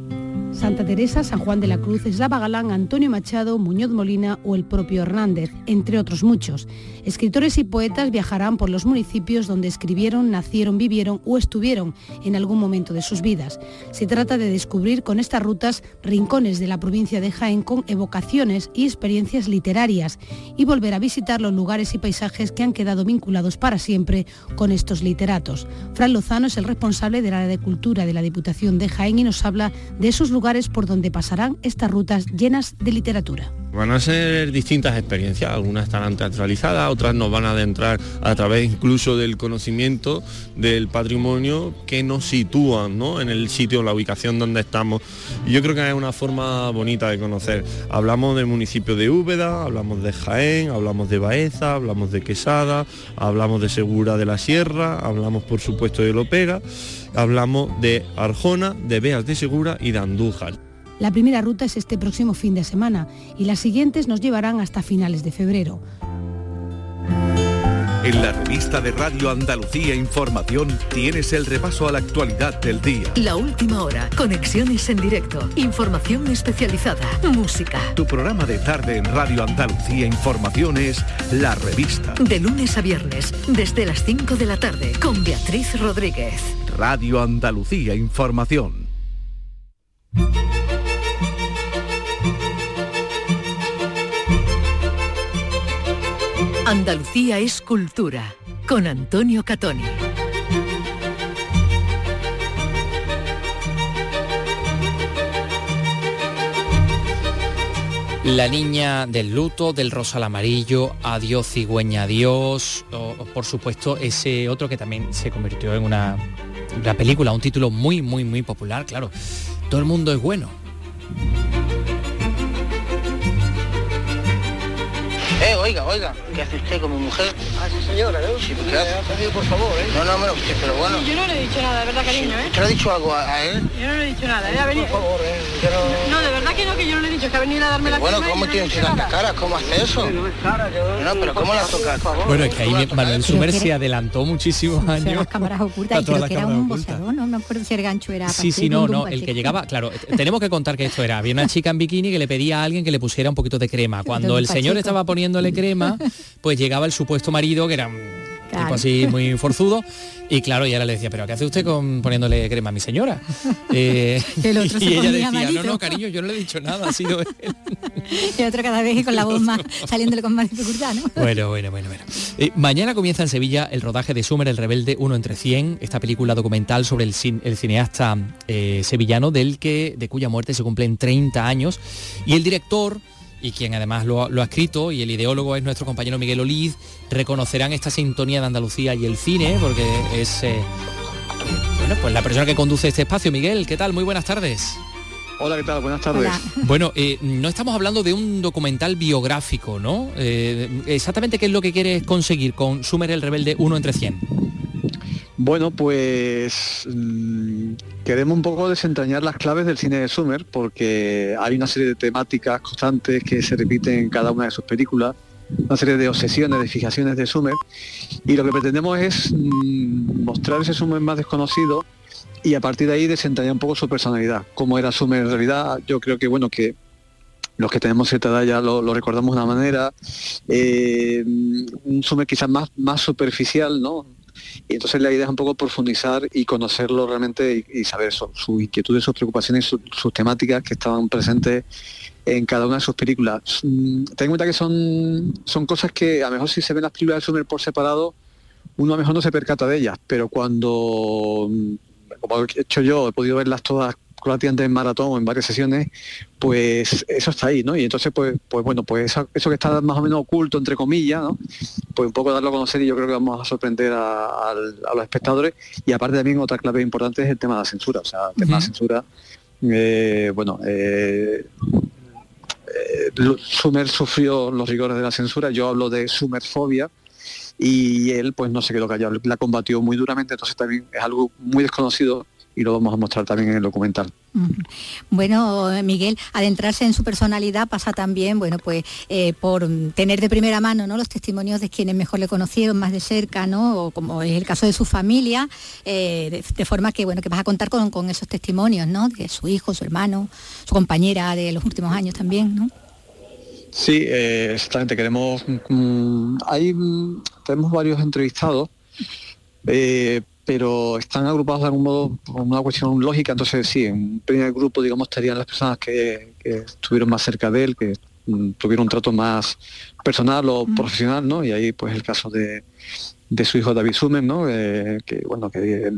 Santa Teresa, San Juan de la Cruz, Eslava Galán, Antonio Machado, Muñoz Molina o el propio Hernández, entre otros muchos. Escritores y poetas viajarán por los municipios donde escribieron, nacieron, vivieron o estuvieron en algún momento de sus vidas. Se trata de descubrir con estas rutas rincones de la provincia de Jaén con evocaciones y experiencias literarias y volver a visitar los lugares y paisajes que han quedado vinculados para siempre con estos literatos. Fran Lozano es el responsable del área de cultura de la Diputación de Jaén y nos habla de esos lugares por donde pasarán estas rutas llenas de literatura. Van a ser distintas experiencias, algunas estarán teatralizadas, otras nos van a adentrar a través incluso del conocimiento del patrimonio que nos sitúan en el sitio, la ubicación donde estamos. Yo creo que es una forma bonita de conocer. Hablamos del municipio de Úbeda, hablamos de Jaén, hablamos de Baeza, hablamos de Quesada, hablamos de Segura de la Sierra, hablamos por supuesto de Lopera hablamos de Arjona, de Beas de Segura y de Andújar. La primera ruta es este próximo fin de semana y las siguientes nos llevarán hasta finales de febrero. En la revista de Radio Andalucía Información tienes el repaso a la actualidad del día. La última hora, conexiones en directo, información especializada, música. Tu programa de tarde en Radio Andalucía Información es La Revista. De lunes a viernes, desde las 5 de la tarde, con Beatriz Rodríguez. Radio Andalucía Información. Andalucía es cultura, con Antonio Catoni. La niña del luto, del rosal amarillo, adiós cigüeña, adiós, o, por supuesto ese otro que también se convirtió en una, una película, un título muy, muy, muy popular, claro. Todo el mundo es bueno. Oiga, oiga, ¿qué hace usted como mujer? Ah, sí, señora, ¿no? Sí, ¿qué hace? por favor, ¿eh? No, no, me lo pero bueno. Yo no le he dicho nada, de verdad, cariño, ¿eh? ¿Usted le ha dicho algo a, él? Yo no le he dicho nada, ¿eh? Ha venido... Por favor, ¿eh? No... no... de verdad que no, que yo no le he dicho, que ha venido a darme la Bueno, ¿cómo tiene usted tantas caras? ¿Cómo hace eso? No es cara, yo... No, pero ¿cómo la toca? Bueno, es que ahí Manuel Sumer se adelantó muchísimos años. las cámaras ocultas, y creo que era un boceador, no me acuerdo si el gancho era... Sí, sí, no, no, el que llegaba, claro, tenemos que contar que esto era, había una chica en bikini que le pedía a alguien que le pusiera un poquito de crema. Cuando el señor estaba poniéndole crema, pues llegaba el supuesto marido, que era un tipo así muy forzudo, y claro, y ahora le decía, pero ¿qué hace usted con poniéndole crema a mi señora? Eh, y ella decía, no, no, cariño, yo no le he dicho nada, ha sido él. y otro cada vez con la voz más, saliéndole con más dificultad, ¿no? Bueno, bueno, bueno, bueno. Eh, mañana comienza en Sevilla el rodaje de Sumer el Rebelde, uno entre 100, esta película documental sobre el, el cineasta eh, sevillano del que, de cuya muerte se cumplen 30 años, y el director y quien además lo, ha escrito, y el ideólogo es nuestro compañero Miguel Oliz, reconocerán esta sintonía de Andalucía y el cine, porque es eh, bueno, pues la persona que conduce este espacio. Miguel, ¿qué tal? Muy buenas tardes. Hola, ¿qué tal? Buenas tardes. Bueno, eh, no estamos hablando de un documental biográfico, ¿no? Eh, exactamente qué es lo que quieres conseguir con Sumer el Rebelde 1 entre 100. Bueno, pues mm, queremos un poco desentrañar las claves del cine de Summer porque hay una serie de temáticas constantes que se repiten en cada una de sus películas, una serie de obsesiones, de fijaciones de Summer y lo que pretendemos es mm, mostrar ese Summer más desconocido y a partir de ahí desentrañar un poco su personalidad, cómo era Summer en realidad. Yo creo que bueno que los que tenemos cierta edad ya lo, recordamos de una manera, eh, un Sumer quizás más, más superficial, ¿no? Y entonces la idea es un poco profundizar y conocerlo realmente y, saber sus inquietudes, sus preocupaciones, sus temáticas que estaban presentes en cada una de sus películas. Mm, ten en cuenta que son, son cosas que a lo mejor si se ven las películas de Sumer por separado, uno a lo mejor no se percata de ellas, pero cuando, mm, como he hecho yo, he podido verlas todas relativamente en maratón o en varias sesiones, pues eso está ahí, ¿no? Y entonces, pues, pues bueno, pues eso, que está más o menos oculto, entre comillas, ¿no? Pues un poco darlo a conocer y yo creo que vamos a sorprender a, los espectadores. Y aparte también otra clave importante es el tema de la censura, o sea, el tema de la censura, eh, bueno, eh, eh, Sumer sufrió los rigores de la censura, yo hablo de sumerfobia, y él pues no se quedó callado, la combatió muy duramente, entonces también es algo muy desconocido y lo vamos a mostrar también en el documental. Bueno, Miguel, adentrarse en su personalidad pasa también, bueno, pues eh, por tener de primera mano ¿no? los testimonios de quienes mejor le conocieron más de cerca, ¿no? O como es el caso de su familia, eh, de, forma que bueno, que vas a contar con, con, esos testimonios, ¿no? De su hijo, su hermano, su compañera de los últimos años también, ¿no? Sí, eh, exactamente. Queremos. Mm, hay, mm, tenemos varios entrevistados, eh, pero están agrupados de algún modo por una cuestión lógica. Entonces, sí, en un primer grupo, digamos, estarían las personas que, estuvieron más cerca de él, que mm, tuvieron un trato más personal o profesional, ¿no? Y ahí, pues, el caso de, de su hijo David Sumer, ¿no? Eh, que bueno, que eh,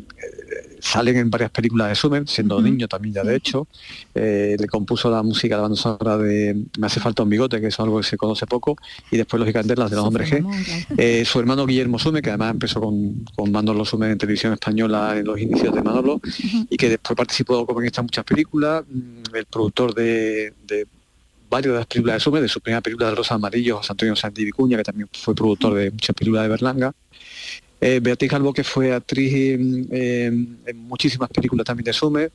salen en varias películas de Sumer, siendo niño también ya de hecho. Eh, le compuso la música de la banda sonora de Me hace falta un bigote, que es algo que se conoce poco, y después lógicamente las de los hombres G. su hermano Guillermo Sumer, que además empezó con, con Manolo Sumer en televisión española en los inicios de Manolo, y que después participó como en estas muchas películas, mm, el productor de, varias de las películas de Sumer, de su primera película de Rosa Amarillo, José Antonio Santi Vicuña, que también fue productor de muchas películas de Berlanga. Eh, Beatriz Calvo, que fue actriz en, muchísimas películas también de Sumer,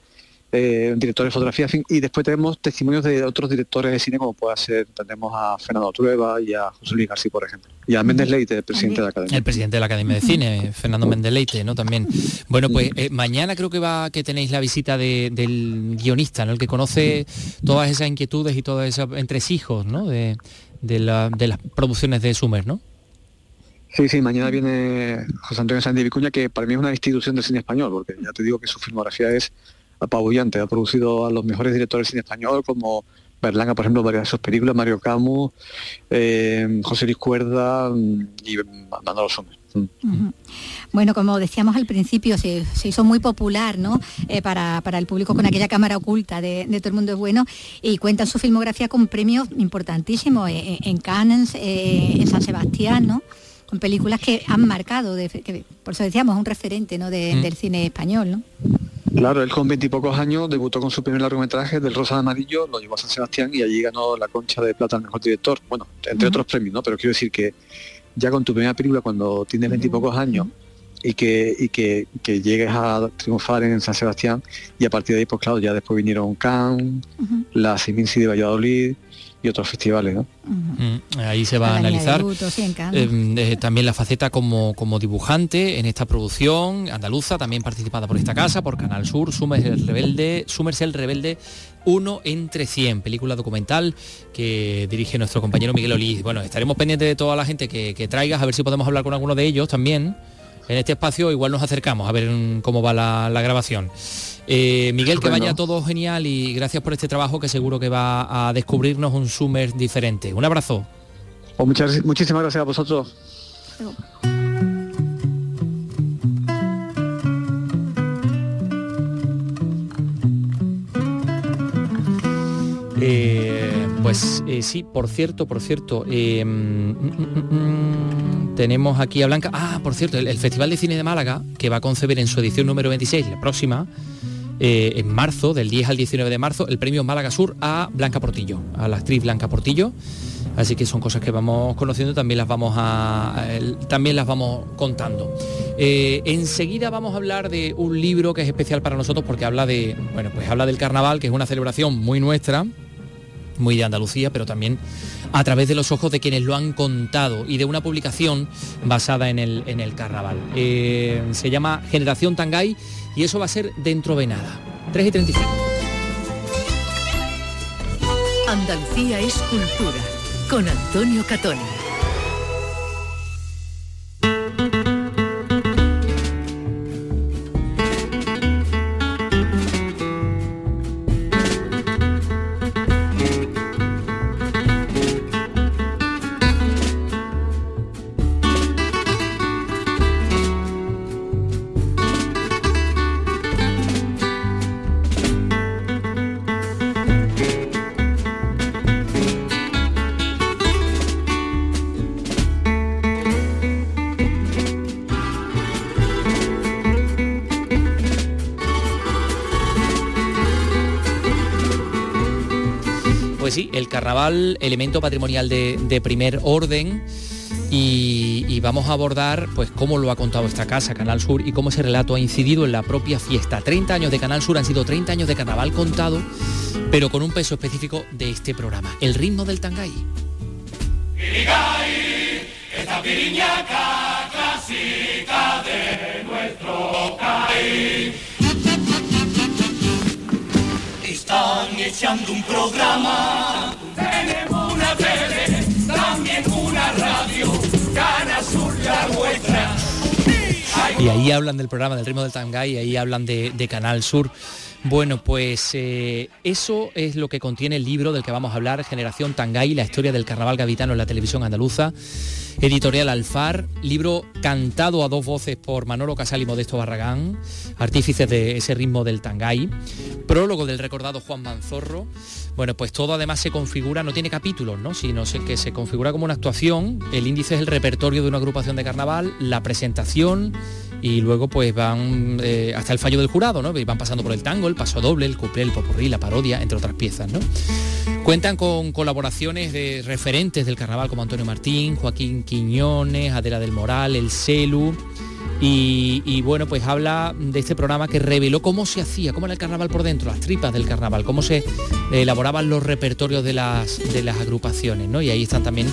eh, director de fotografía, y después tenemos testimonios de otros directores de cine, como puede ser, tenemos a Fernando Trueba y a José Luis García, por ejemplo, y a Méndez Leite, el presidente de la Academia. El presidente de la Academia de Cine, Fernando Méndez Leite, ¿no? También. Bueno, pues eh, mañana creo que va que tenéis la visita del guionista, ¿no? El que conoce todas esas inquietudes y todos esos entresijos, ¿no? De, de las producciones de Sumer, ¿no? Sí, sí, mañana viene José Antonio Sánchez Vicuña, que para mí es una institución del cine español, porque ya te digo que su filmografía es apabullante. Ha producido a los mejores directores de cine español, como Berlanga, por ejemplo, varias de sus películas, Mario Camus, eh, José Luis Cuerda mm, y Manolo Sommer. Mm. Bueno, como decíamos al principio, se, hizo muy popular ¿no? Eh, para, el público con aquella cámara oculta de, Todo el Mundo es Bueno y cuentan su filmografía con premios importantísimos eh, en, Cannes, en San Sebastián, ¿no? Con películas que han marcado, que, por eso decíamos, un referente ¿no? Mm. del cine español. ¿no? Claro, él con veintipocos años debutó con su primer largometraje del Rosa de Amarillo, lo llevó a San Sebastián y allí ganó la concha de plata al mejor director. Bueno, entre otros premios, ¿no? Pero quiero decir que ya con tu primera película, cuando tienes veintipocos años y que, y que, llegues a triunfar en San Sebastián y a partir de ahí, pues claro, ya después vinieron Cannes, la Siminsi de Valladolid, y otros festivales. ¿no? Mm, ahí se va a, analizar em, eh, también la faceta como, como dibujante en esta producción andaluza, también participada por esta casa, por Canal Sur, Summers el Rebelde, Summers el Rebelde, uno entre 100, película documental que dirige nuestro compañero Miguel Olí. Bueno, estaremos pendientes de toda la gente que, que traigas, a ver si podemos hablar con alguno de ellos también. En este espacio igual nos acercamos a ver cómo va la, la grabación. Eh, Miguel, que vaya todo genial y gracias por este trabajo que seguro que va a descubrirnos un Summer diferente. Un abrazo. Muchas, muchísimas gracias a vosotros. Eh, pues eh, sí, por cierto, por cierto, mm, mm, mm, tenemos aquí a Blanca. Ah, por cierto, el, Festival de Cine de Málaga, que va a concebir en su edición número 26, la próxima, eh, en marzo, del 10 al 19 de marzo, el premio Málaga Sur a Blanca Portillo, a la actriz Blanca Portillo. Así que son cosas que vamos conociendo, también las vamos a, también las vamos contando. Eh, enseguida vamos a hablar de un libro que es especial para nosotros porque habla de, bueno, pues habla del carnaval, que es una celebración muy nuestra, muy de Andalucía, pero también a través de los ojos de quienes lo han contado y de una publicación basada en el, en el carnaval. Eh, se llama Generación Tangay y eso va a ser dentro de nada. 3 y 35. Andalucía es cultura. Con Antonio Catoni. carnaval, elemento patrimonial de, primer orden. Y, vamos a abordar pues cómo lo ha contado esta casa, Canal Sur, y cómo ese relato ha incidido en la propia fiesta. 30 años de Canal Sur han sido 30 años de carnaval contado, pero con un peso específico de este programa, el ritmo del tangay. Echando un programa tenemos una tele, también una radio, Canal Sur la vuestra. Y ahí hablan del programa del ritmo del tangay, y ahí hablan de, Canal Sur. Bueno, pues eh, eso es lo que contiene el libro del que vamos a hablar, Generación Tangay, la historia del carnaval gavitano en la televisión andaluza. Editorial Alfar, libro cantado a dos voces por Manolo Casal y Modesto Barragán, artífices de ese ritmo del tangay. Prólogo del recordado Juan Manzorro. Bueno, pues todo además se configura, no tiene capítulos, ¿no? sino que se configura como una actuación. El índice es el repertorio de una agrupación de carnaval, la presentación y luego pues van eh, hasta el fallo del jurado, ¿no? Y van pasando por el tango, el paso doble, el cuplé, el popurrí, la parodia, entre otras piezas, ¿no? Cuentan con colaboraciones de referentes del carnaval como Antonio Martín, Joaquín Quiñones, Adela del Moral, El Celu. Y, bueno, pues habla de este programa que reveló cómo se hacía, cómo era el carnaval por dentro, las tripas del carnaval, cómo se elaboraban los repertorios de las, de las agrupaciones, ¿no? Y ahí están también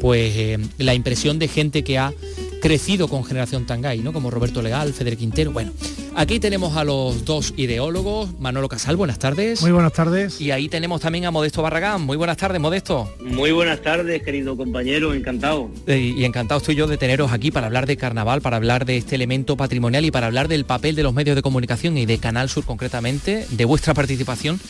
pues eh, la impresión de gente que ha crecido con Generación Tangay, ¿no? Como Roberto Legal, Federico Quintero. Bueno, aquí tenemos a los dos ideólogos, Manolo Casal, buenas tardes. Muy buenas tardes. Y ahí tenemos también a Modesto Barragán. Muy buenas tardes, Modesto. Muy buenas tardes, querido compañero, encantado. Eh, y encantado estoy yo de teneros aquí para hablar de carnaval, para hablar de este elemento patrimonial y para hablar del papel de los medios de comunicación y de Canal Sur concretamente, de vuestra participación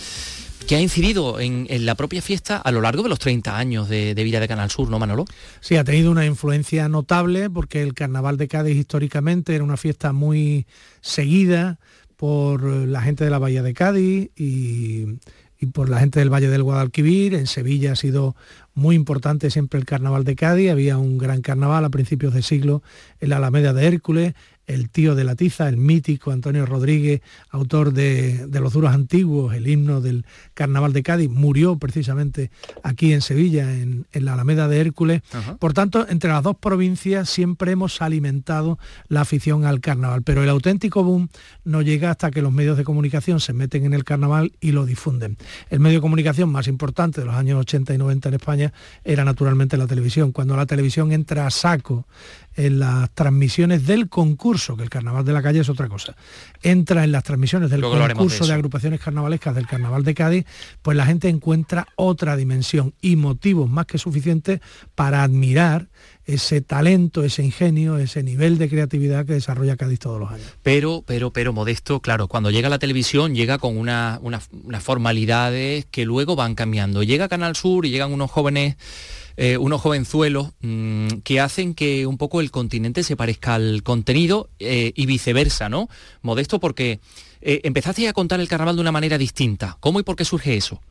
que ha incidido en, la propia fiesta a lo largo de los 30 años de, vida de Canal Sur, ¿no, Manolo? Sí, ha tenido una influencia notable porque el Carnaval de Cádiz históricamente era una fiesta muy seguida por la gente de la Bahía de Cádiz y, y por la gente del Valle del Guadalquivir. En Sevilla ha sido muy importante siempre el Carnaval de Cádiz. Había un gran carnaval a principios de siglo en la Alameda de Hércules el tío de la tiza, el mítico Antonio Rodríguez, autor de, Los duros antiguos, el himno del Carnaval de Cádiz, murió precisamente aquí en Sevilla, en, la Alameda de Hércules. Por tanto, entre las dos provincias siempre hemos alimentado la afición al carnaval, pero el auténtico boom no llega hasta que los medios de comunicación se meten en el carnaval y lo difunden. El medio de comunicación más importante de los años 80 y 90 en España era naturalmente la televisión. Cuando la televisión entra a saco en las transmisiones del concurso, que el carnaval de la calle es otra cosa, entra en las transmisiones del concurso de, agrupaciones carnavalescas del carnaval de Cádiz, pues la gente encuentra otra dimensión y motivos más que suficientes para admirar ese talento, ese ingenio, ese nivel de creatividad que desarrolla Cádiz todos los años. Pero, pero, pero, Modesto, claro, cuando llega la televisión llega con unas formalidades que luego van cambiando. Llega Canal Sur y llegan unos jóvenes eh, unos jovenzuelos mm, que hacen que un poco el continente se parezca al contenido eh, y viceversa, ¿no? Modesto, porque eh, empezaste a contar el carnaval de una manera distinta. ¿Cómo y por qué surge eso?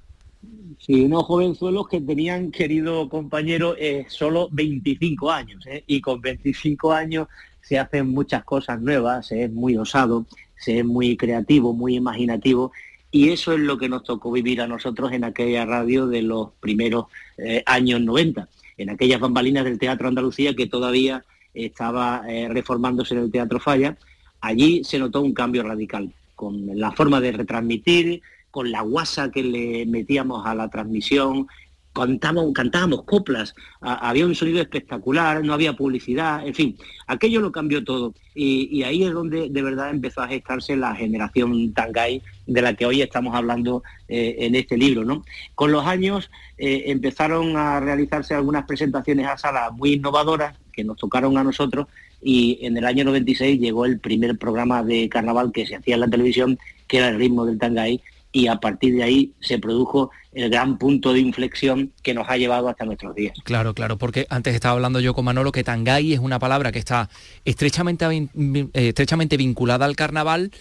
Sí, unos jovenzuelos que tenían, querido compañero, solo 25 años, y con 25 años se hacen muchas cosas nuevas, se es muy osado, se es muy creativo, muy imaginativo, y eso es lo que nos tocó vivir a nosotros en aquella radio de los primeros eh, años 90, en aquellas bambalinas del Teatro Andalucía que todavía estaba eh, reformándose en el Teatro Falla. Allí se notó un cambio radical, con la forma de retransmitir, con la guasa que le metíamos a la transmisión, cantábamos, cantábamos coplas, había un sonido espectacular, no había publicidad, en fin, aquello lo cambió todo. Y, ahí es donde de verdad empezó a gestarse la generación Tangay de la que hoy estamos hablando eh, en este libro. ¿no? Con los años eh, empezaron a realizarse algunas presentaciones a sala muy innovadoras que nos tocaron a nosotros y en el año 96 llegó el primer programa de carnaval que se hacía en la televisión, que era el ritmo del Tangay, y a partir de ahí se produjo el gran punto de inflexión que nos ha llevado hasta nuestros días. Claro, claro, porque antes estaba hablando yo con Manolo que Tangay es una palabra que está estrechamente, eh, estrechamente vinculada al carnaval,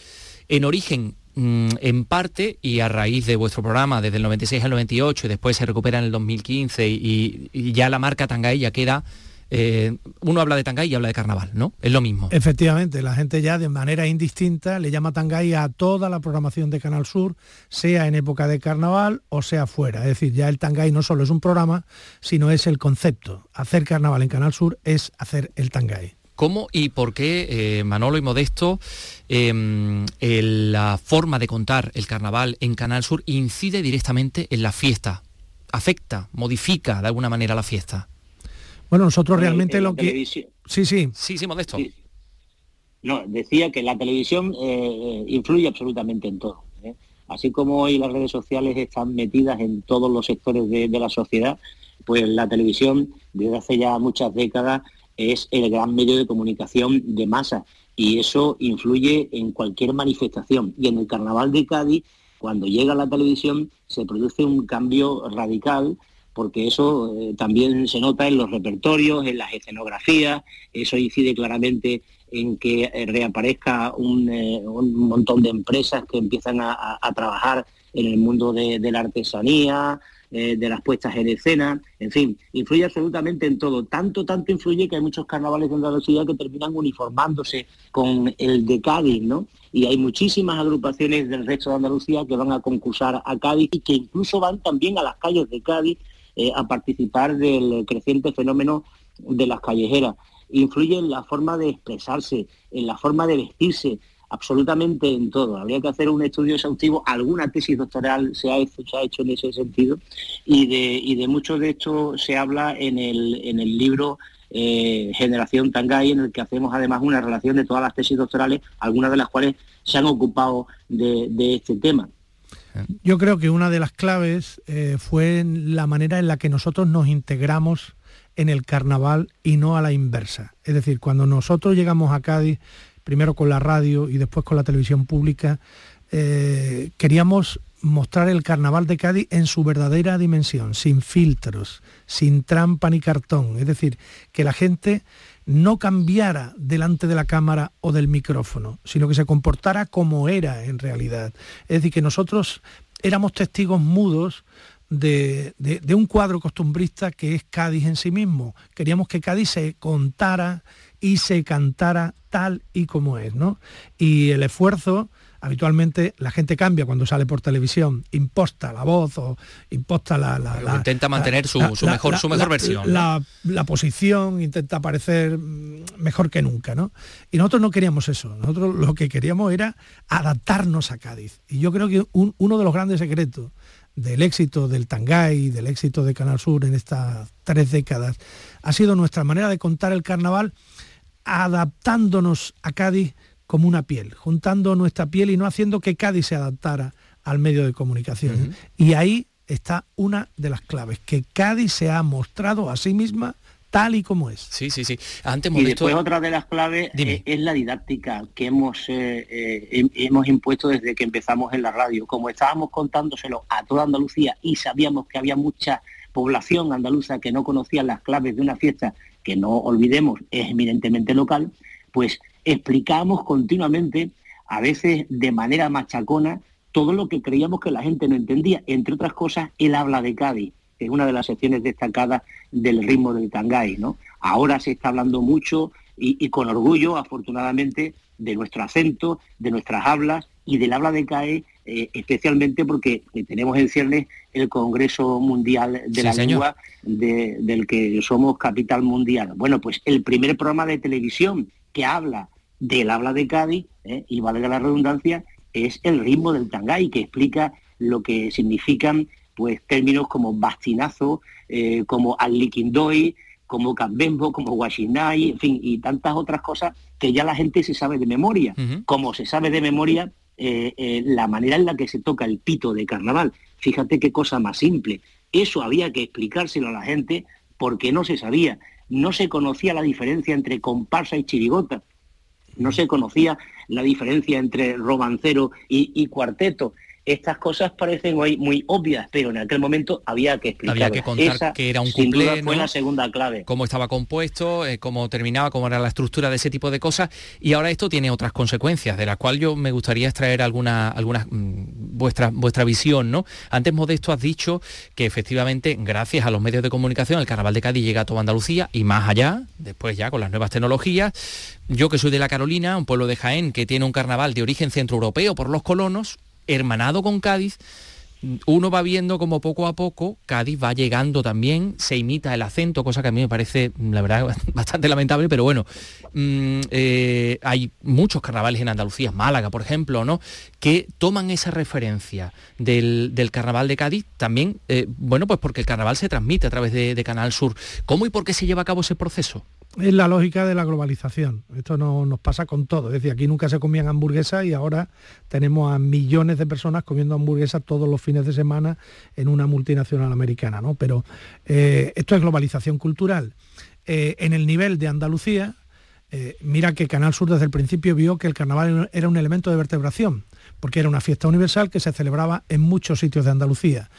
en origen mm, en parte y a raíz de vuestro programa desde el 96 al 98 y después se recupera en el 2015 y, ya la marca Tangay ya queda eh, uno habla de Tangay y habla de carnaval, ¿no? Es lo mismo. Efectivamente, la gente ya de manera indistinta le llama Tangay a toda la programación de Canal Sur, sea en época de carnaval o sea fuera. Es decir, ya el Tangay no solo es un programa, sino es el concepto. Hacer carnaval en Canal Sur es hacer el Tangay. ¿Cómo y por qué, eh, Manolo y Modesto, em, la forma de contar el carnaval en Canal Sur incide directamente en la fiesta? ¿Afecta, modifica de alguna manera la fiesta? Bueno, nosotros realmente lo que... Sí, sí. Sí, sí, modesto. No, decía que la televisión eh, influye absolutamente en todo. ¿eh? Así como hoy las redes sociales están metidas en todos los sectores de, la sociedad, pues la televisión desde hace ya muchas décadas es el gran medio de comunicación de masa y eso influye en cualquier manifestación. Y en el Carnaval de Cádiz, cuando llega la televisión, se produce un cambio radical porque eso eh, también se nota en los repertorios, en las escenografías, eso incide claramente en que eh, reaparezca eh, un, montón de empresas que empiezan a, trabajar en el mundo de, la artesanía, de las puestas en escena, en fin, influye absolutamente en todo. Tanto, tanto influye que hay muchos carnavales de Andalucía que terminan uniformándose con el de Cádiz, ¿no? Y hay muchísimas agrupaciones del resto de Andalucía que van a concursar a Cádiz y que incluso van también a las calles de Cádiz eh, a participar del creciente fenómeno de las callejeras. Influye en la forma de expresarse, en la forma de vestirse, absolutamente en todo. Habría que hacer un estudio exhaustivo, alguna tesis doctoral se ha hecho, se ha hecho en ese sentido, y de, y de mucho de esto se habla en el, en el libro eh, Generación Tangay, en el que hacemos además una relación de todas las tesis doctorales, algunas de las cuales se han ocupado de este tema. Yo creo que una de las claves eh, fue la manera en la que nosotros nos integramos en el carnaval y no a la inversa. Es decir, cuando nosotros llegamos a Cádiz, primero con la radio y después con la televisión pública, eh, queríamos mostrar el carnaval de Cádiz en su verdadera dimensión, sin filtros, sin trampa ni cartón. Es decir, que la gente no cambiara delante de la cámara o del micrófono, sino que se comportara como era en realidad. Es decir, que nosotros éramos testigos mudos de, un cuadro costumbrista que es Cádiz en sí mismo. Queríamos que Cádiz se contara y se cantara tal y como es, ¿no? Y el esfuerzo habitualmente la gente cambia cuando sale por televisión, imposta la voz o imposta la... intenta mantener su, mejor, su mejor versión. La, posición, intenta parecer mm, mejor que nunca, ¿no? Y nosotros no queríamos eso, nosotros lo que queríamos era adaptarnos a Cádiz. Y yo creo que uno de los grandes secretos del éxito del Tangay, del éxito de Canal Sur en estas tres décadas, ha sido nuestra manera de contar el carnaval adaptándonos a Cádiz como una piel, juntando nuestra piel y no haciendo que Cádiz se adaptara al medio de comunicación. Y ahí está una de las claves, que Cádiz se ha mostrado a sí misma tal y como es. Sí, sí, sí. Antes y después otra de las claves eh, es, la didáctica que hemos, eh, eh, hemos impuesto desde que empezamos en la radio. Como estábamos contándoselo a toda Andalucía y sabíamos que había mucha población andaluza que no conocía las claves de una fiesta que no olvidemos es eminentemente local, pues explicábamos continuamente, a veces de manera machacona, todo lo que creíamos que la gente no entendía, entre otras cosas el habla de Cádiz, que es una de las secciones destacadas del ritmo del Tangay. ¿no? Ahora se está hablando mucho y, con orgullo, afortunadamente, de nuestro acento, de nuestras hablas y del habla de CAE, eh, especialmente porque tenemos en ciernes el Congreso Mundial de la Lengua, del que somos capital mundial. Bueno, pues el primer programa de televisión que habla del habla de Cádiz, ¿eh? y valga la redundancia, es el ritmo del tangay, que explica lo que significan pues términos como bastinazo, eh, como aliquindoy, como cambembo, como guachinay, en fin, y tantas otras cosas que ya la gente se sabe de memoria. Como se sabe de memoria eh, eh, la manera en la que se toca el pito de carnaval. Fíjate qué cosa más simple. Eso había que explicárselo a la gente porque no se sabía. No se conocía la diferencia entre comparsa y chirigota. No se conocía la diferencia entre romancero y cuarteto estas cosas parecen hoy muy obvias, pero en aquel momento había que explicar. Había que contar que era un cumple, fue la segunda clave. Cómo estaba compuesto, eh, cómo terminaba, cómo era la estructura de ese tipo de cosas. Y ahora esto tiene otras consecuencias, de las cuales yo me gustaría extraer alguna, alguna mm, vuestra, vuestra visión, ¿no? Antes, Modesto, has dicho que efectivamente, gracias a los medios de comunicación, el Carnaval de Cádiz llega a toda Andalucía y más allá, después ya con las nuevas tecnologías. Yo que soy de la Carolina, un pueblo de Jaén que tiene un carnaval de origen centroeuropeo por los colonos, hermanado con Cádiz, uno va viendo como poco a poco Cádiz va llegando también, se imita el acento, cosa que a mí me parece, la verdad, bastante lamentable, pero bueno, mm, eh, hay muchos carnavales en Andalucía, Málaga, por ejemplo, ¿no? Que toman esa referencia del, carnaval de Cádiz también, eh, bueno, pues porque el carnaval se transmite a través de, de Canal Sur. ¿Cómo y por qué se lleva a cabo ese proceso? Es la lógica de la globalización. Esto no, nos pasa con todo. Es decir, aquí nunca se comían hamburguesas y ahora tenemos a millones de personas comiendo hamburguesas todos los fines de semana en una multinacional americana. ¿no? Pero eh, esto es globalización cultural. Eh, en el nivel de Andalucía, eh, mira que Canal Sur desde el principio vio que el carnaval era un elemento de vertebración porque era una fiesta universal que se celebraba en muchos sitios de Andalucía.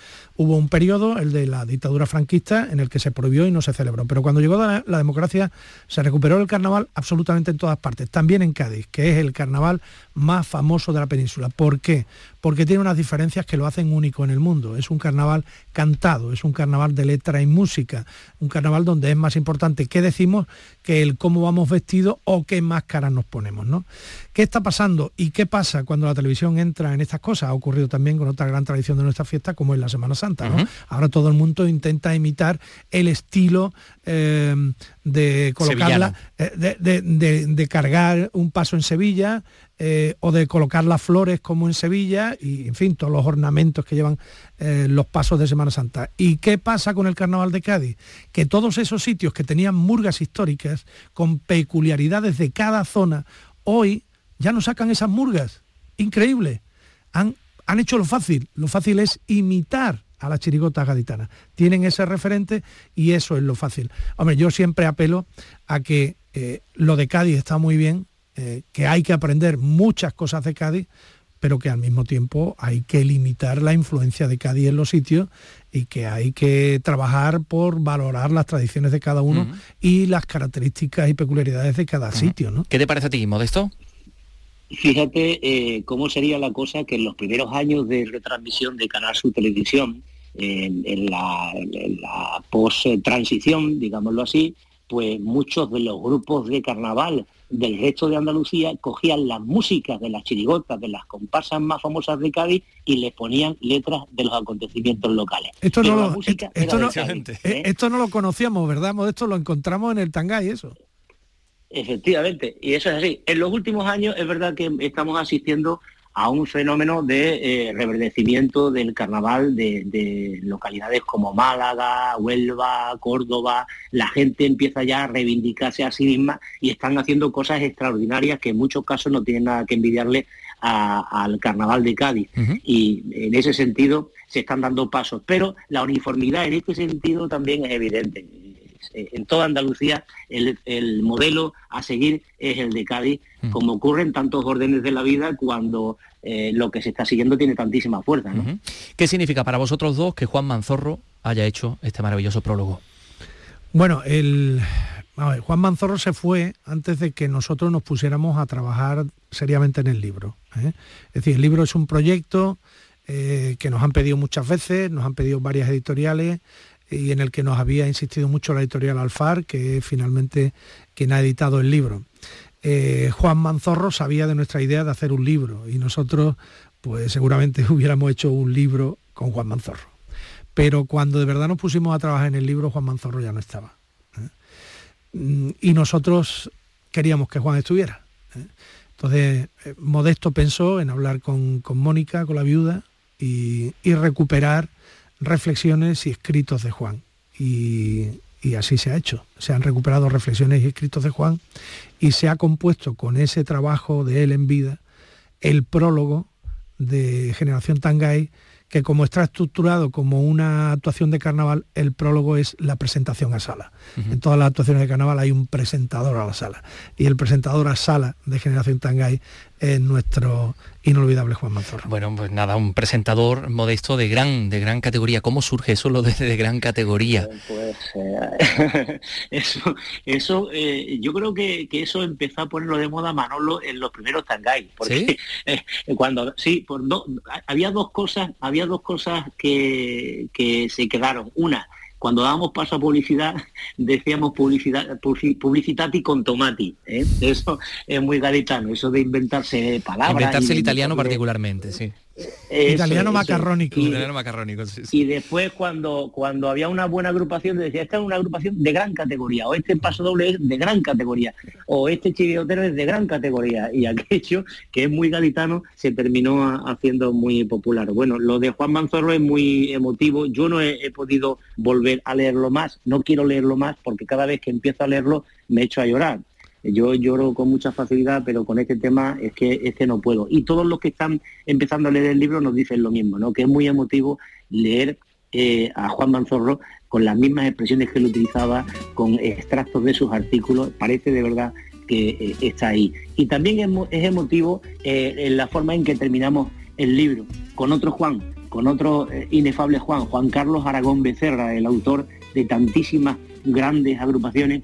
Hubo un periodo, el de la dictadura franquista, en el que se prohibió y no se celebró. Pero cuando llegó la, democracia se recuperó el carnaval absolutamente en todas partes, también en Cádiz, que es el carnaval más famoso de la península. ¿Por qué? Porque tiene unas diferencias que lo hacen único en el mundo. Es un carnaval cantado, es un carnaval de letra y música, un carnaval donde es más importante qué decimos que el cómo vamos vestidos o qué máscaras nos ponemos. ¿no? ¿Qué está pasando y qué pasa cuando la televisión entra en estas cosas? Ha ocurrido también con otra gran tradición de nuestra fiesta como es la Semana Santa. Ahora todo el mundo intenta imitar el estilo eh, de colocarla, eh, de, cargar un paso en Sevilla eh, o de colocar las flores como en Sevilla y, en fin, todos los ornamentos que llevan los pasos de Semana Santa. ¿Y qué pasa con el Carnaval de Cádiz? Que todos esos sitios que tenían murgas históricas con peculiaridades de cada zona, hoy ya no sacan esas murgas. Increíble. Han, han hecho lo fácil. Lo fácil es imitar a las chirigotas gaditanas. Tienen ese referente y eso es lo fácil. Hombre, yo siempre apelo a que eh, lo de Cádiz está muy bien, eh, que hay que aprender muchas cosas de Cádiz, pero que al mismo tiempo hay que limitar la influencia de Cádiz en los sitios y que hay que trabajar por valorar las tradiciones de cada uno y las características y peculiaridades de cada sitio. ¿no? ¿Qué te parece a ti, Modesto? Fíjate eh, cómo sería la cosa que en los primeros años de retransmisión de Canal Sur Televisión, en, la, post-transición, digámoslo así, pues muchos de los grupos de carnaval del resto de Andalucía cogían las músicas de las chirigotas, de las comparsas más famosas de Cádiz y les ponían letras de los acontecimientos locales. Esto, no lo, esto, no, lo conocíamos, ¿verdad? Esto lo encontramos en el Tangay, eso. Efectivamente, y eso es así. En los últimos años es verdad que estamos asistiendo a un fenómeno de eh, reverdecimiento del carnaval de, localidades como Málaga, Huelva, Córdoba. La gente empieza ya a reivindicarse a sí misma y están haciendo cosas extraordinarias que en muchos casos no tienen nada que envidiarle al carnaval de Cádiz. Y en ese sentido se están dando pasos. Pero la uniformidad en este sentido también es evidente eh, en toda Andalucía el, modelo a seguir es el de Cádiz, como ocurre en tantos órdenes de la vida cuando eh, lo que se está siguiendo tiene tantísima fuerza. ¿Qué significa para vosotros dos que Juan Manzorro haya hecho este maravilloso prólogo? Bueno, el, Juan Manzorro se fue antes de que nosotros nos pusiéramos a trabajar seriamente en el libro. ¿eh? Es decir, el libro es un proyecto que nos han pedido muchas veces, nos han pedido varias editoriales, y en el que nos había insistido mucho la editorial Alfar, que es finalmente quien ha editado el libro. Eh, Juan Manzorro sabía de nuestra idea de hacer un libro y nosotros pues seguramente hubiéramos hecho un libro con Juan Manzorro. Pero cuando de verdad nos pusimos a trabajar en el libro, Juan Manzorro ya no estaba. ¿eh? Mm, y nosotros queríamos que Juan estuviera. ¿eh? Entonces, Modesto pensó en hablar con, Mónica, con la viuda, y, y recuperar reflexiones y escritos de Juan. Y, y así se ha hecho. Se han recuperado reflexiones y escritos de Juan y se ha compuesto con ese trabajo de él en vida el prólogo de Generación Tangay que como está estructurado como una actuación de carnaval, el prólogo es la presentación a sala. En todas las actuaciones de carnaval hay un presentador a la sala. Y el presentador a sala de Generación Tangay es nuestro inolvidable Juan Manzorro. Bueno, pues nada, un presentador modesto de gran, de gran categoría. ¿Cómo surge eso lo de, gran categoría? Pues eh, eso, eso eh, yo creo que, eso empezó a ponerlo de moda Manolo en los primeros Tangay. Porque eh, cuando sí, por había dos cosas, había dos cosas que, que se quedaron. Una, cuando dábamos paso a publicidad, decíamos publicidad, publicitati con tomati. ¿eh? Eso es muy gaditano, eso de inventarse palabras. Inventarse el italiano particularmente, sí italiano macarrónico. Y, después cuando, cuando había una buena agrupación, decía, esta es una agrupación de gran categoría, o este paso doble es de gran categoría, o este chiriotero es de gran categoría. Y aquello, que es muy gaditano, se terminó haciendo muy popular. Bueno, lo de Juan Manzorro es muy emotivo. Yo no he podido volver a leerlo más, no quiero leerlo más porque cada vez que empiezo a leerlo me echo a llorar yo lloro con mucha facilidad, pero con este tema es que, es que no puedo. Y todos los que están empezando a leer el libro nos dicen lo mismo, ¿no? que es muy emotivo leer eh, a Juan Manzorro con las mismas expresiones que él utilizaba, con extractos de sus artículos. Parece de verdad que eh, está ahí. Y también es, emotivo eh, la forma en que terminamos el libro, con otro Juan, con otro inefable Juan, Juan Carlos Aragón Becerra, el autor de tantísimas grandes agrupaciones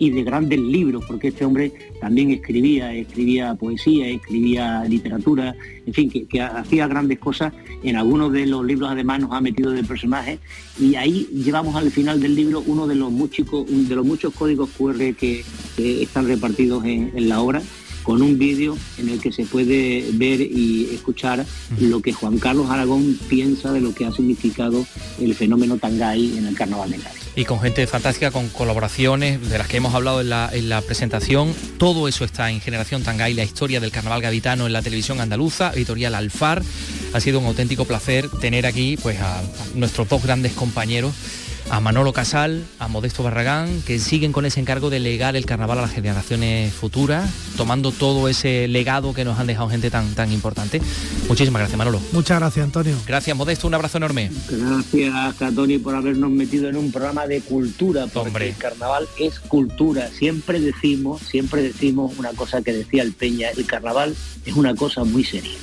y de grandes libros, porque este hombre también escribía, escribía poesía, escribía literatura, en fin, que, hacía grandes cosas. En algunos de los libros además nos ha metido de personajes y ahí llevamos al final del libro uno de los muchos, de los muchos códigos QR que, están repartidos en, en la obra con un vídeo en el que se puede ver y escuchar lo que Juan Carlos Aragón piensa de lo que ha significado el fenómeno Tangay en el Carnaval de Cádiz. Y con gente fantástica, con colaboraciones de las que hemos hablado en la, presentación. Todo eso está en Generación Tangay, la historia del carnaval gaditano en la televisión andaluza, editorial Alfar. Ha sido un auténtico placer tener aquí pues, a nuestros dos grandes compañeros a Manolo Casal, a Modesto Barragán, que siguen con ese encargo de legar el carnaval a las generaciones futuras, tomando todo ese legado que nos han dejado gente tan, tan importante. Muchísimas gracias, Manolo. Muchas gracias, Antonio. Gracias, Modesto, un abrazo enorme. Gracias, Antonio, por habernos metido en un programa de cultura, porque el carnaval es cultura. Siempre decimos, siempre decimos una cosa que decía el Peña, el carnaval es una cosa muy seria.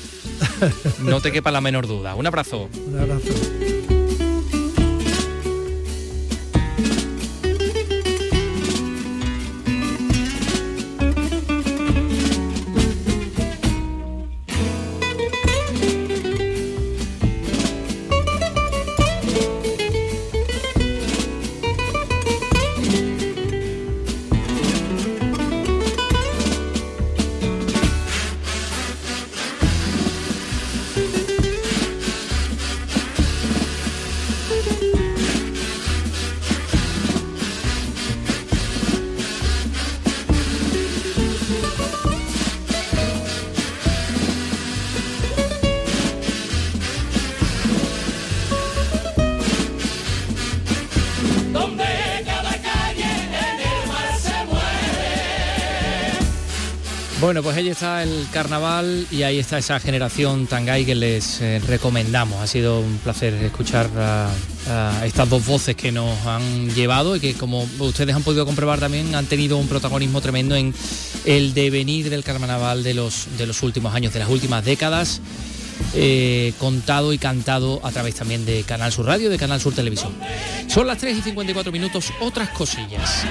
no te quepa la menor duda. Un abrazo. Un abrazo. Ahí está el carnaval y ahí está esa generación Tangay que les eh, recomendamos. Ha sido un placer escuchar a, estas dos voces que nos han llevado y que como ustedes han podido comprobar también han tenido un protagonismo tremendo en el devenir del carnaval de los, de los últimos años, de las últimas décadas. Eh, contado y cantado a través también de Canal Sur Radio, de Canal Sur Televisión. Son las 3 y 54 minutos, otras cosillas.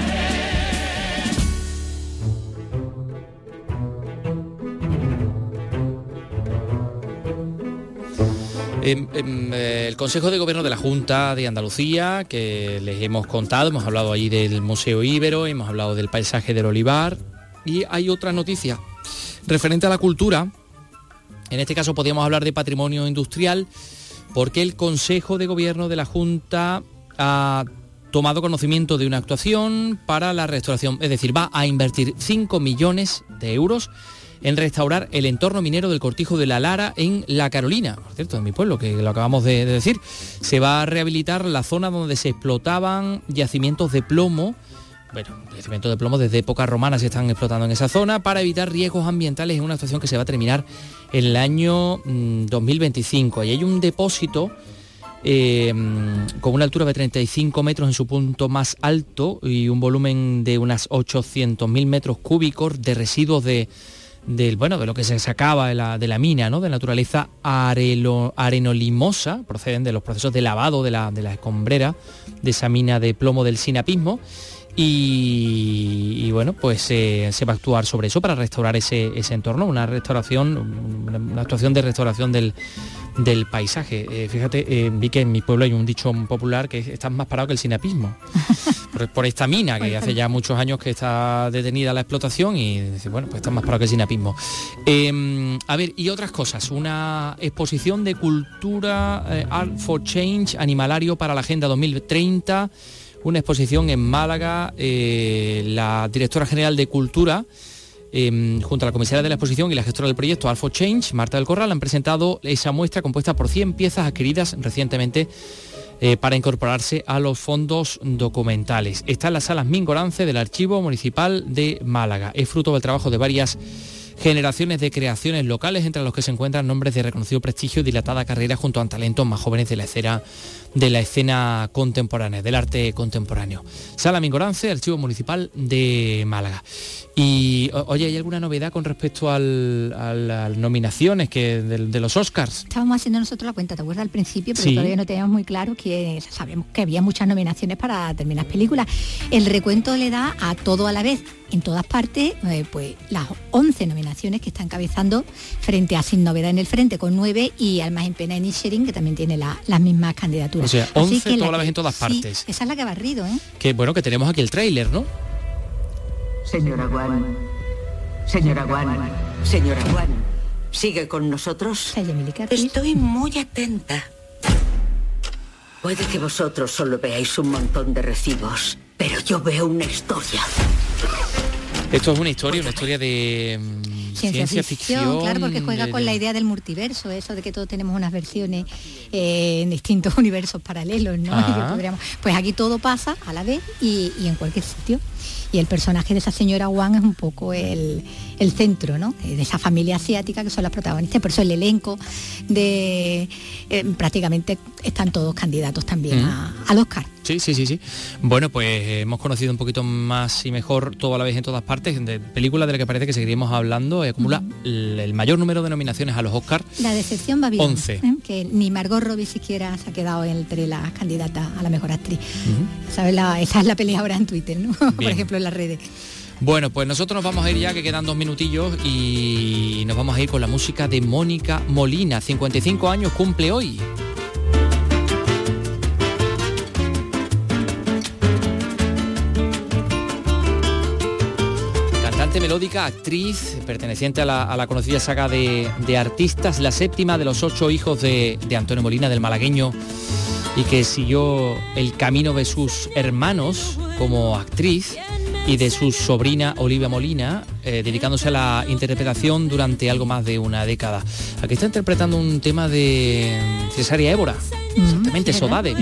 Em, em, eh, el Consejo de Gobierno de la Junta de Andalucía, que les hemos contado, hemos hablado allí del Museo Ibero, hemos hablado del paisaje del olivar, y hay otra noticia referente a la cultura, en este caso podríamos hablar de patrimonio industrial, porque el Consejo de Gobierno de la Junta ha tomado conocimiento de una actuación para la restauración, es decir, va a invertir 5 millones de euros en restaurar el entorno minero del Cortijo de la Lara en La Carolina, por cierto, en mi pueblo, que lo acabamos de, de decir. Se va a rehabilitar la zona donde se explotaban yacimientos de plomo bueno, yacimientos de plomo desde épocas romanas se están explotando en esa zona para evitar riesgos ambientales en una estación que se va a terminar en el año 2025. Y hay un depósito eh, con una altura de 35 metros en su punto más alto y un volumen de unas 800.000 metros cúbicos de residuos de, del, bueno, de lo que se sacaba de la, de la mina, ¿no? de naturaleza arenolimosa, proceden de los procesos de lavado de la, de la escombrera de esa mina de plomo del sinapismo y, bueno, pues eh, se va a actuar sobre eso para restaurar ese, entorno, una restauración, una, actuación de restauración del, paisaje. Eh, fíjate, eh, vi que en mi pueblo hay un dicho popular que estás más parado que el sinapismo, por, esta mina que hace ya muchos años que está detenida la explotación y bueno, pues estás más parado que el sinapismo. Em, a ver, y otras cosas, una exposición de cultura Art for Change, animalario para la Agenda 2030 una exposición en Málaga. Eh, la directora general de Cultura, em, junto a la comisaria de la exposición y la gestora del proyecto Alpha Change, Marta del Corral, han presentado esa muestra compuesta por 100 piezas adquiridas recientemente eh, para incorporarse a los fondos documentales. Está en las salas Mingorance del Archivo Municipal de Málaga. Es fruto del trabajo de varias generaciones de creaciones locales entre los que se encuentran nombres de reconocido prestigio y dilatada carrera junto a talentos más jóvenes de la escena de la escena contemporánea, del arte contemporáneo. Sala Mingorance, Archivo Municipal de Málaga. Y oye, ¿hay alguna novedad con respecto a las nominaciones que de, los Oscars? Estábamos haciendo nosotros la cuenta, ¿te acuerdas al principio? Pero todavía no teníamos muy claro que sabemos que había muchas nominaciones para terminar películas. El recuento le da a todo a la vez, en todas partes, eh, pues las 11 nominaciones que está encabezando frente a Sin Novedad en el Frente, con 9 y Almas en Pena y Sharing, que también tiene las mismas candidaturas. O sea, 11 toda la vez en todas partes. esa es la que ha barrido, ¿eh? Que bueno, que tenemos aquí el tráiler, ¿no? Señora Guan, señora Guan, señora Guan, ¿sigue con nosotros? Estoy muy atenta. Puede que vosotros solo veáis un montón de recibos, pero yo veo una historia. Esto es una historia, una historia de mm, ciencia, ficción, Claro, porque juega con la idea del multiverso, eso de que todos tenemos unas versiones eh, en distintos universos paralelos, ¿no? Ah. pues aquí todo pasa a la vez y en cualquier sitio y el personaje de esa señora Wang es un poco el, centro ¿no? de esa familia asiática que son las protagonistas, por eso el elenco de eh, prácticamente están todos candidatos también al Oscar. Sí, sí, sí, sí. Bueno, pues hemos conocido un poquito más y mejor todo a la vez en todas partes, de películas de la que parece que seguiríamos hablando, y acumula el, mayor número de nominaciones a los Oscars. La decepción va bien. 11. ¿eh? Que ni Margot Robbie siquiera se ha quedado entre las candidatas a la mejor actriz. esa es la pelea ahora en Twitter, ¿no? Por ejemplo, en las redes. Bueno, pues nosotros nos vamos a ir ya, que quedan dos minutillos, y nos vamos a ir con la música de Mónica Molina. 55 años cumple hoy. Melódica, actriz, perteneciente a la, conocida saga de, artistas, la séptima de los ocho hijos de, de Antonio Molina, del malagueño, y que siguió el camino de sus hermanos como actriz y de su sobrina Olivia Molina, eh, dedicándose a la interpretación durante algo más de una década. Aquí está interpretando un tema de Cesaria Évora, exactamente, Sodade.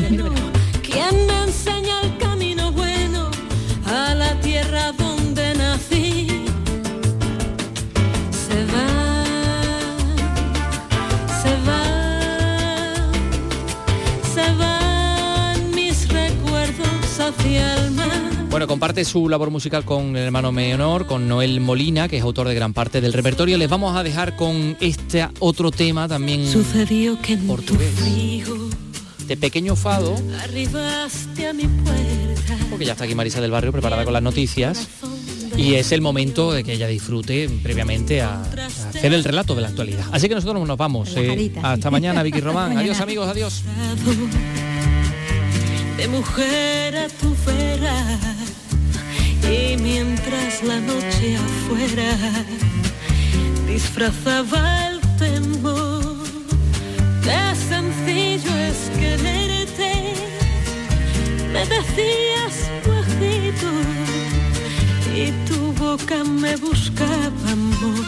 Bueno, comparte su labor musical con el hermano menor, con Noel Molina, que es autor de gran parte del repertorio. Les vamos a dejar con este otro tema también Sucedió que portugués. de Pequeño Fado. Arribaste a mi puerta. Porque ya está aquí Marisa del Barrio preparada con las noticias. Y es el momento de que ella disfrute previamente a, hacer el relato de la actualidad. Así que nosotros nos vamos. Eh, hasta mañana, Vicky Román. Adiós amigos, adiós. De mujer a tu vera y mientras la noche afuera disfrazaba el temor, qué sencillo es quererte, me decías bajito y tu boca me buscaba amor,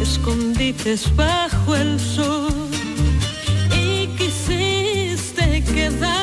escondites bajo el sol y quisiste quedar